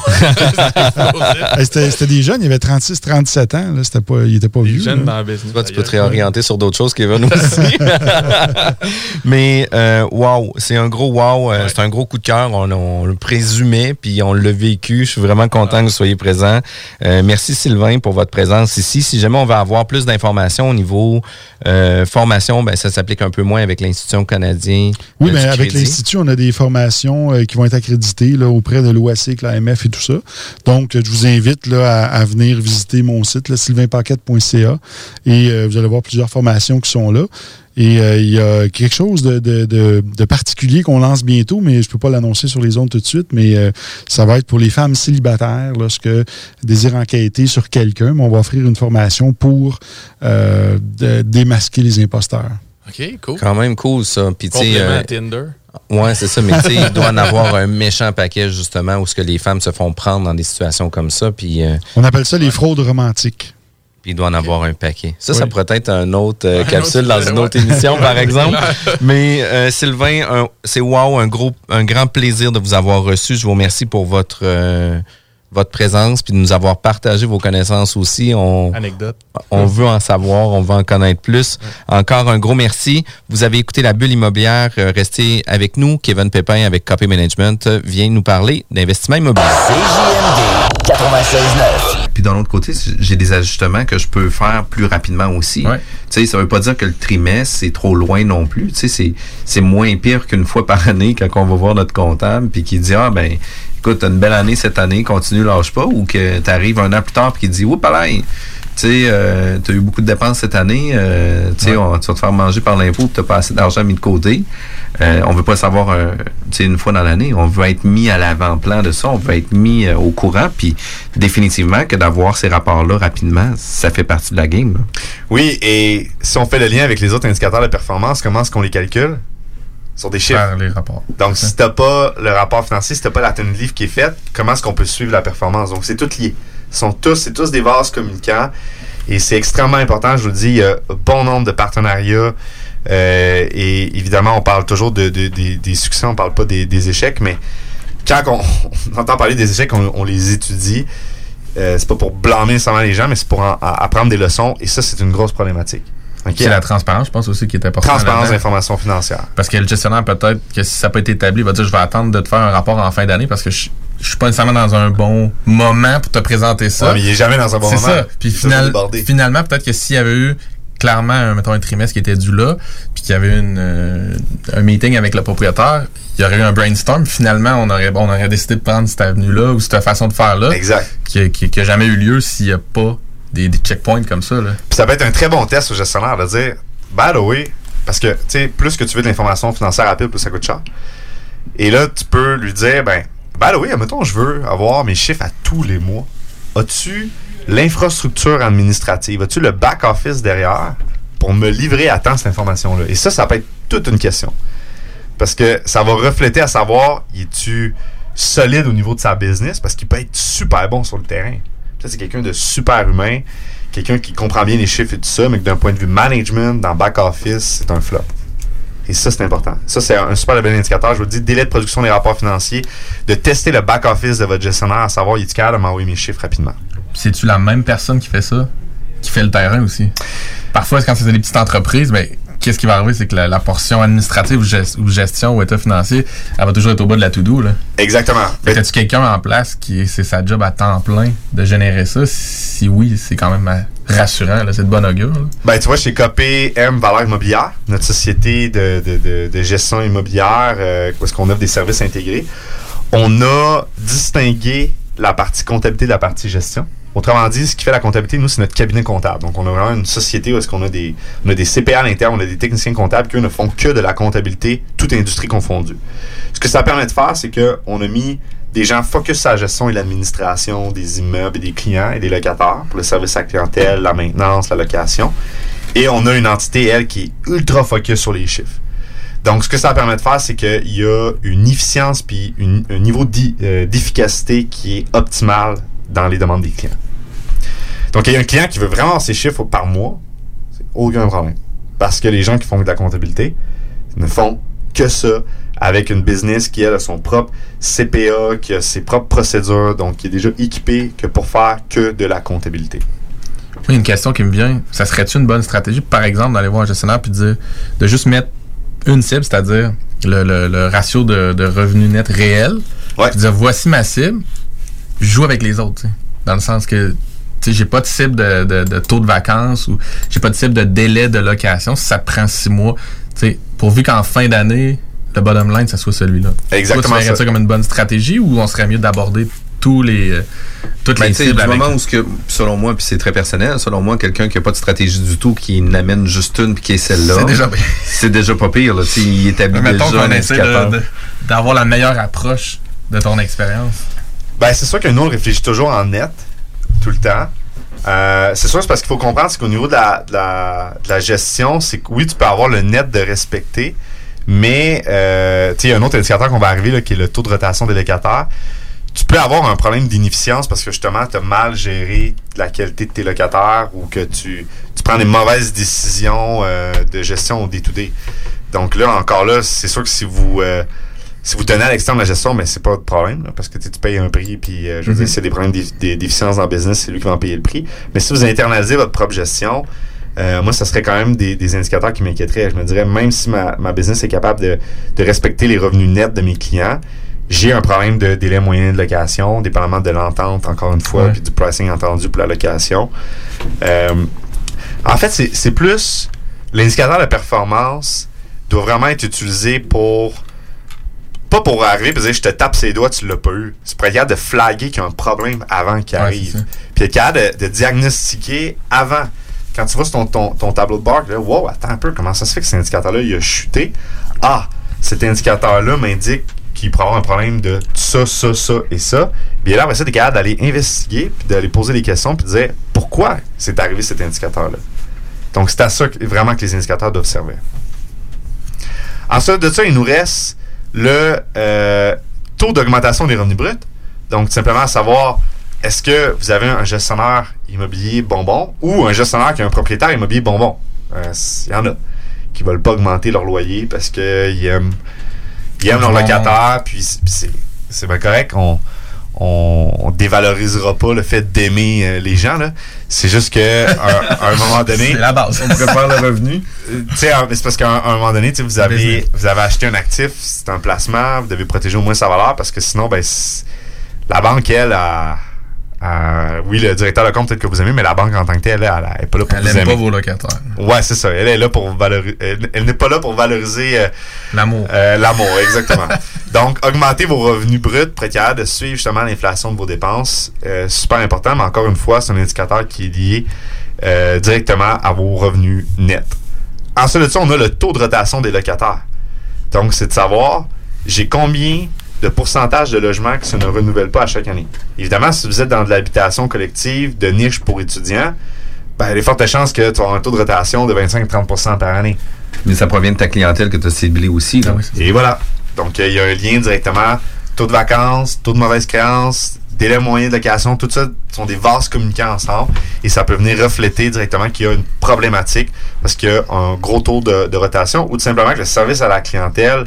S6: [laughs]
S7: C'était des jeunes, il y avait 36, 37 ans. Là. C'était pas, il n'était pas vieux.
S6: jeunes
S7: là.
S6: dans le business.
S5: Toi, tu peux te réorienter sur d'autres choses, Kevin [laughs] aussi. [laughs] Mais euh, wow, c'est un gros wow, euh, c'est un gros coup de cœur. On, on le présumait, puis on l'a vécu. Je suis vraiment content que vous soyez présents. Euh, merci Sylvain pour votre présence ici. Si jamais on veut avoir plus d'informations au niveau euh, formation, ben, ça s'applique un peu moins avec l'Institution canadienne.
S7: Oui, mais avec l'Institut, on a des formations euh, qui vont être accréditées là, auprès de l'OAC, l'AMF et tout ça. Donc, je vous invite là, à, à venir visiter mon site, là, sylvainpaquette.ca, et euh, vous allez voir plusieurs formations qui sont là. Et euh, il y a quelque chose de, de- de- de particulier qu'on lance bientôt, mais je ne peux pas l'annoncer sur les ondes tout de suite, mais euh, ça va être pour les femmes célibataires lorsque désirent enquêter sur quelqu'un. mais On va offrir une formation pour euh, de- démasquer les imposteurs.
S6: OK, cool.
S5: Quand même cool, ça. Puis,
S6: Complément
S5: euh,
S6: à Tinder.
S5: Ouais, c'est ça. Mais tu sais, il doit en avoir un méchant paquet, justement, où ce que les femmes se font prendre dans des situations comme ça. Puis, euh,
S7: On appelle ça les fraudes romantiques.
S5: puis il doit en avoir un paquet. Ça, ça pourrait être un autre euh,
S6: Un
S5: capsule
S6: autre
S5: dans une autre
S6: ouais.
S5: émission, [laughs] par exemple. Mais euh, Sylvain, c'est wow, un gros, un grand plaisir de vous avoir reçu. Je vous remercie pour votre euh, votre présence puis de nous avoir partagé vos connaissances aussi. On,
S6: Anecdote.
S5: on veut en savoir, on veut en connaître plus. Encore un gros merci. Vous avez écouté la bulle immobilière. Euh, Restez avec nous. Kevin Pépin avec Copy Management euh, vient nous parler d'investissement immobilier.
S9: CJMD 96.9.
S5: Puis d'un autre côté, j'ai des ajustements que je peux faire plus rapidement aussi. Tu sais, ça veut pas dire que le trimestre, c'est trop loin non plus. Tu sais, c'est- c'est moins pire qu'une fois par année quand on va voir notre comptable puis qui dit Ah ben écoute, t'as une belle année cette année, continue, lâche pas, ou que tu arrives un an plus tard puis qui dit Oups, pareil, tu sais, euh, t'as eu beaucoup de dépenses cette année, euh, tu sais, tu vas te faire manger par l'impôt, puis t'as pas assez d'argent mis de côté. Euh, on veut pas savoir, euh, tu sais, une fois dans l'année, on veut être mis à l'avant-plan de ça, on veut être mis au courant, puis définitivement que d'avoir ces rapports-là rapidement, ça fait partie de la game. là.
S10: Oui, et si on fait le lien avec les autres indicateurs de performance, comment est-ce qu'on les calcule? Sur des chiffres.
S6: Par les rapports.
S10: Donc, si t'as pas le rapport financier, si t'as pas la tenue de livre qui est faite, comment est-ce qu'on peut suivre la performance? Donc, c'est tout lié. Sont tous, c'est tous des vases communicants. Et c'est extrêmement important, je vous le dis, il y a un bon nombre de partenariats. euh, et évidemment, on parle toujours de, de- des- des succès, on parle pas des, des échecs, mais quand on, [laughs] on entend parler des échecs, on, on les étudie. Euh, c'est pas pour blâmer nécessairement les gens, mais c'est pour en- apprendre des leçons. Et ça, c'est une grosse problématique.
S6: C'est la transparence, je pense aussi, qui est importante.
S10: Transparence d'informations financières.
S6: Parce que le gestionnaire, peut-être que si ça n'a pas été établi, il va dire je vais attendre de te faire un rapport en fin d'année parce que je, je suis pas nécessairement dans un bon moment pour te présenter ça.
S10: Ouais, mais il est jamais dans un bon
S6: C'est
S10: moment.
S6: ça. Puis final-
S10: c'est
S6: finalement, peut-être que s'il y avait eu clairement, un, mettons, un trimestre qui était dû là, puis qu'il y avait eu une, euh, un meeting avec le propriétaire, il y aurait eu un brainstorm. Finalement, on aurait, on aurait décidé de prendre cette avenue-là ou cette façon de faire-là.
S10: Exact.
S6: Qui, qui, qui a jamais eu lieu s'il n'y a pas des, checkpoints comme ça.
S10: Puis ça peut être un très bon test au gestionnaire de dire, by the parce que, tu sais, plus que tu veux de l'information financière rapide, plus ça coûte cher. Et là, tu peux lui dire, ben, the way, admettons, je veux avoir mes chiffres à tous les mois. As-tu l'infrastructure administrative? As-tu le back-office derrière pour me livrer à temps cette information-là? Et ça, ça peut être toute une question. Parce que ça va refléter à savoir, es-tu solide au niveau de sa business? Parce qu'il peut être super bon sur le terrain. C'est quelqu'un de super humain, quelqu'un qui comprend bien les chiffres et tout ça, mais que d'un point de vue management, dans back-office, c'est un flop. Et ça, c'est important. Ça, c'est un super bel indicateur. Je vous dis, délai de production des rapports financiers, de tester le back-office de votre gestionnaire, à savoir, il est capable de m'envoyer mes chiffres rapidement?
S6: C'est-tu la même personne qui fait ça, qui fait le terrain aussi? Parfois, quand c'est des petites entreprises, ben, qu'est-ce qui va arriver? C'est que la, la portion administrative ou, gest- ou gestion ou état financier, elle va toujours être au bas de la to-do. là.
S10: Exactement.
S6: Que As-tu quelqu'un en place qui c'est sa job à temps plein de générer ça? Si oui, c'est quand même euh, rassurant, c'est de bonne augure. là.
S10: Ben, tu vois, chez Copé M Valeur Immobilière, notre société de, de- de- de gestion immobilière, euh, où est-ce qu'on offre des services intégrés, on a distingué la partie comptabilité de la partie gestion. Autrement dit, ce qui fait la comptabilité, nous, c'est notre cabinet comptable. Donc, on a vraiment une société où est-ce qu'on a des, on a des CPA à l'interne, on a des techniciens comptables qui, eux, ne font que de la comptabilité, toute industrie confondue. Ce que ça permet de faire, c'est qu'on a mis des gens focus sur la gestion et l'administration des immeubles et des clients et des locataires pour le service à la clientèle, la maintenance, la location. Et on a une entité, elle, qui est ultra focus sur les chiffres. Donc, ce que ça permet de faire, c'est qu'il y a une efficience puis un niveau euh, d'efficacité qui est optimal dans les demandes des clients. Donc, il y a un client qui veut vraiment avoir ses chiffres par mois, c'est aucun problème. Parce que les gens qui font de la comptabilité ne font que ça, avec une business qui elle, a son propre CPA, qui a ses propres procédures, donc qui est déjà équipé que pour faire que de la comptabilité.
S6: Oui, une question qui me vient, ça serait-tu une bonne stratégie, par exemple, d'aller voir un gestionnaire puis de dire, de juste mettre une cible, c'est-à-dire le, le- le ratio de, de revenus net réel, puis de dire voici ma cible, je joue avec les autres, tu sais. dans le sens que j'ai pas de cible de, de- de taux de vacances ou j'ai pas de cible de délai de location. Si ça prend six mois, tu sais, pourvu qu'en fin d'année, le bottom line, ça soit celui-là.
S10: Exactement
S6: Toi, tu
S10: ça.
S6: ça comme une bonne stratégie ou on serait mieux d'aborder tous les, euh, toutes
S5: Ben,
S6: les
S5: tu sais,
S6: cibles
S5: du moment où, ce que, selon moi, puis c'est très personnel, selon moi, quelqu'un qui n'a pas de stratégie du tout, qui n'amène juste une, puis qui est celle-là,
S6: C'est déjà
S5: c'est déjà pas pire. Là, Tu sais, il établit
S6: Mais Mettons
S5: déjà un
S6: essaie
S5: indicateur.
S6: de- de- d'avoir la meilleure approche de ton expérience.
S10: Ben, c'est sûr que nous, on réfléchit toujours en net, tout le temps. Euh, c'est sûr, c'est parce qu'il faut comprendre, c'est qu'au niveau de la, gestion, c'est que oui, tu peux avoir le net de respecter, mais euh, il y a un autre indicateur qu'on va arriver, là, qui est le taux de rotation des locataires. Tu peux avoir un problème d'inefficience parce que justement, tu as mal géré la qualité de tes locataires ou que tu, tu prends des mauvaises décisions euh, de gestion au day-to-day. Donc là, encore là, c'est sûr que si vous, si vous tenez à l'externe de la gestion, mais c'est pas de problème, là, parce que tu payes un prix, puis euh, je veux
S6: Mhm.
S10: dire, s'il y a des problèmes d'eff- d'e- d'efficience dans le business, c'est lui qui va en payer le prix. Mais si vous internalisez votre propre gestion, euh, moi, ça serait quand même des, des indicateurs qui m'inquiéteraient. Je me dirais, même si ma, ma business est capable de, de respecter les revenus nets de mes clients, j'ai un problème de délai moyen de location, dépendamment de l'entente, encore une fois, puis du pricing entendu pour la location. Euh, en fait, c'est c'est plus l'indicateur de performance doit vraiment être utilisé pour pas pour arriver et dire je te tape ses doigts, tu l'as pas eu. C'est pour être capable de flaguer qu'il y a un problème avant qu'il
S6: Ouais,
S10: arrive. Puis être capable de, de diagnostiquer avant. Quand tu vois sur ton, ton, ton tableau de bord, là, wow, attends un peu, comment ça se fait que cet indicateur-là, il a chuté? Ah, cet indicateur-là m'indique qu'il pourrait avoir un problème de ça, ça, ça et ça. Bien là, après ça, tu es capable d'aller investiguer, puis d'aller poser des questions, puis de dire pourquoi c'est arrivé cet indicateur-là? Donc, c'est à ça que- vraiment que les indicateurs doivent servir. Ensuite de ça, il nous reste le euh, taux d'augmentation des revenus bruts. Donc, tout simplement à savoir, est-ce que vous avez un gestionnaire immobilier bonbon ou un gestionnaire qui a un propriétaire immobilier bonbon? Euh, Il y en a qui ne veulent pas augmenter leur loyer parce qu'ils aiment, ils aiment leur
S6: Ouais.
S10: locataire, puis c'est- bien correct. On, on, on dévalorisera pas le fait d'aimer euh, les gens. là. C'est juste que à, à un [laughs] moment donné,
S6: C'est la base.
S10: on préfère le revenu. Euh, tu sais, en- c'est parce qu'à un, moment donné, tu sais, vous avez, vous avez acheté un actif, c'est un placement, vous devez protéger au moins sa valeur parce que sinon, ben, la banque, elle, a, oui, le directeur de compte, peut-être que vous aimez, mais la banque en tant que telle, elle, elle est pas là pour
S6: Elle
S10: vous
S6: aime
S10: aimer.
S6: pas vos locataires.
S10: Ouais, c'est ça. Elle est là pour valoriser. Elle, elle n'est pas là pour valoriser euh,
S6: L'amour.
S10: euh, l'amour, exactement. [laughs] Donc, augmenter vos revenus bruts capable de suivre justement l'inflation de vos dépenses. euh, super important, mais encore une fois, c'est un indicateur qui est lié directement à vos revenus nets. Ensuite de ça, on a le taux de rotation des locataires. Donc, c'est de savoir, j'ai combien de pourcentage de logements qui se ne renouvellent pas à chaque année. Évidemment, si vous êtes dans de l'habitation collective de niche pour étudiants, ben, il y a de fortes chances que tu auras un taux de rotation de 25-30% par année.
S5: Mais ça provient de ta clientèle que tu as ciblée aussi.
S6: Ah
S5: Là.
S10: Et voilà. Donc, euh, il y a un lien directement. Taux de vacances, taux de mauvaise créance, délai moyen de location, tout ça sont des vases communicants ensemble. Et ça peut venir refléter directement qu'il y a une problématique parce qu'il y a un gros taux de, de rotation ou tout simplement que le service à la clientèle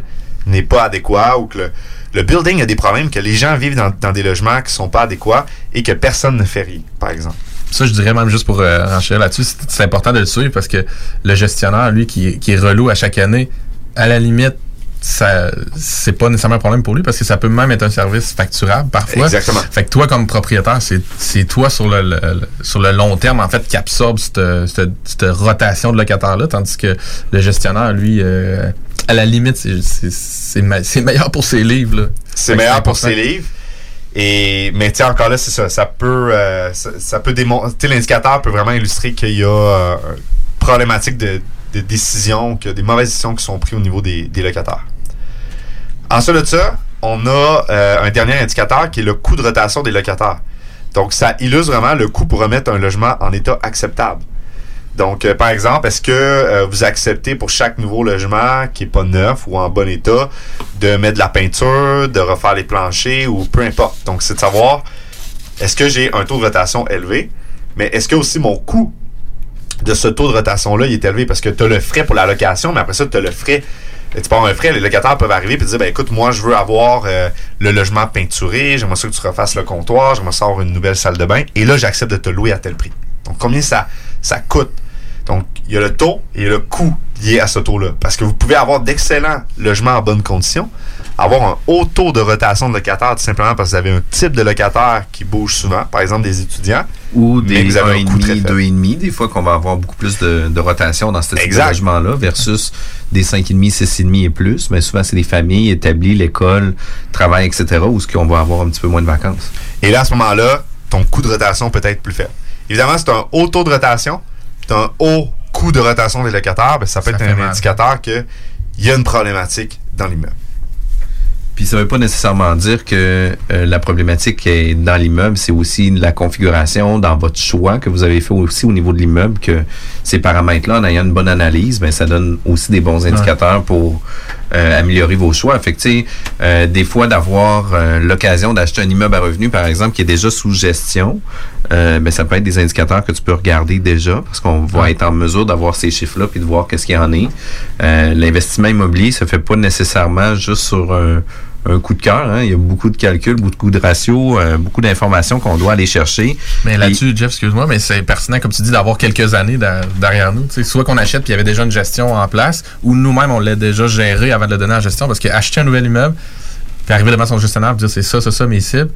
S10: n'est pas adéquat ou que le, le building a des problèmes, que les gens vivent dans, dans des logements qui sont pas adéquats et que personne ne fait rien, par exemple.
S6: Ça, je dirais même juste pour euh, renchérir là-dessus, c'est important de le suivre parce que le gestionnaire, lui, qui, qui est relou à chaque année, à la limite, ça c'est pas nécessairement un problème pour lui parce que ça peut même être un service facturable parfois.
S10: Exactement.
S6: Fait que toi, comme propriétaire, c'est toi sur le, le- le- sur le long terme, en fait, qui absorbe cette, cette, cette rotation de locataires-là, tandis que le gestionnaire, lui, euh, à la limite, c'est- c'est c'est me- c'est meilleur pour ses livres.
S10: C'est
S6: que
S10: meilleur pour ses livres. Et, mais sais, encore là, c'est ça. Ça peut, euh, ça, ça peut démontrer. Sais, l'indicateur peut vraiment illustrer qu'il y a euh, une problématique de, de décision, a des mauvaises décisions qui sont prises au niveau des, des locataires. Ensuite de ça, on a euh, un dernier indicateur qui est le coût de rotation des locataires. Donc, ça illustre vraiment le coût pour remettre un logement en état acceptable. Donc, euh, par exemple, est-ce que euh, vous acceptez pour chaque nouveau logement qui n'est pas neuf ou en bon état de mettre de la peinture, de refaire les planchers ou peu importe? Donc, c'est de savoir est-ce que j'ai un taux de rotation élevé, mais est-ce que aussi mon coût de ce taux de rotation-là, est élevé? Parce que tu as le frais pour la location, mais après ça, tu as le frais. Tu avoir un frais, les locataires peuvent arriver et dire ben écoute, moi je veux avoir euh, le logement peinturé, j'aimerais ça que tu refasses le comptoir, j'aimerais ça avoir une nouvelle salle de bain, et là j'accepte de te louer à tel prix. Donc combien ça, ça coûte? Donc il y a le taux et le coût lié à ce taux-là. Parce que vous pouvez avoir d'excellents logements en bonnes conditions, avoir un haut taux de rotation de locataires tout simplement parce que vous avez un type de locataire qui bouge souvent, par exemple des étudiants.
S5: Ou des
S10: vous avez un coût très
S5: 1,5,
S10: faible.
S5: 2,5, des fois qu'on va avoir beaucoup plus de, de rotation dans ce type de
S10: Exact.
S5: logement-là versus des 5,5, 6,5 et plus. Mais souvent, c'est des familles établies, l'école, travail, etc., où ce qu'on va avoir un petit peu moins de vacances.
S10: Et là, à ce moment-là, ton coût de rotation peut être plus faible. Évidemment, c'est un haut taux de rotation, c'est un haut coût de rotation des locataires, ben, ça peut
S6: Ça
S10: être un
S6: mal.
S10: indicateur qu'il y a une problématique dans l'immeuble.
S5: Puis ça veut pas nécessairement dire que euh, la problématique est dans l'immeuble, c'est aussi la configuration dans votre choix que vous avez fait aussi au niveau de l'immeuble, que ces paramètres-là, en ayant une bonne analyse, ben, ça donne aussi des bons indicateurs pour euh, améliorer vos choix. Fait que, euh, des fois, d'avoir euh, l'occasion d'acheter un immeuble à revenu, par exemple, qui est déjà sous gestion, euh, ben, ça peut être des indicateurs que tu peux regarder déjà, parce qu'on va
S6: Ouais.
S5: être en mesure d'avoir ces chiffres-là puis de voir qu'est-ce qu'il y en est. Euh, L'investissement immobilier se fait pas nécessairement juste sur un, un coup de cœur. hein. Il y a beaucoup de calculs, beaucoup de ratios, euh, beaucoup d'informations qu'on doit aller chercher.
S6: Mais là-dessus, Jeff, excuse-moi, mais c'est pertinent, comme tu dis, d'avoir quelques années derrière nous. Soit qu'on achète puis il y avait déjà une gestion en place, ou nous-mêmes, on l'a déjà géré avant de le donner en gestion, parce qu'acheter un nouvel immeuble, puis arriver devant son gestionnaire et dire c'est ça, c'est ça mes cibles,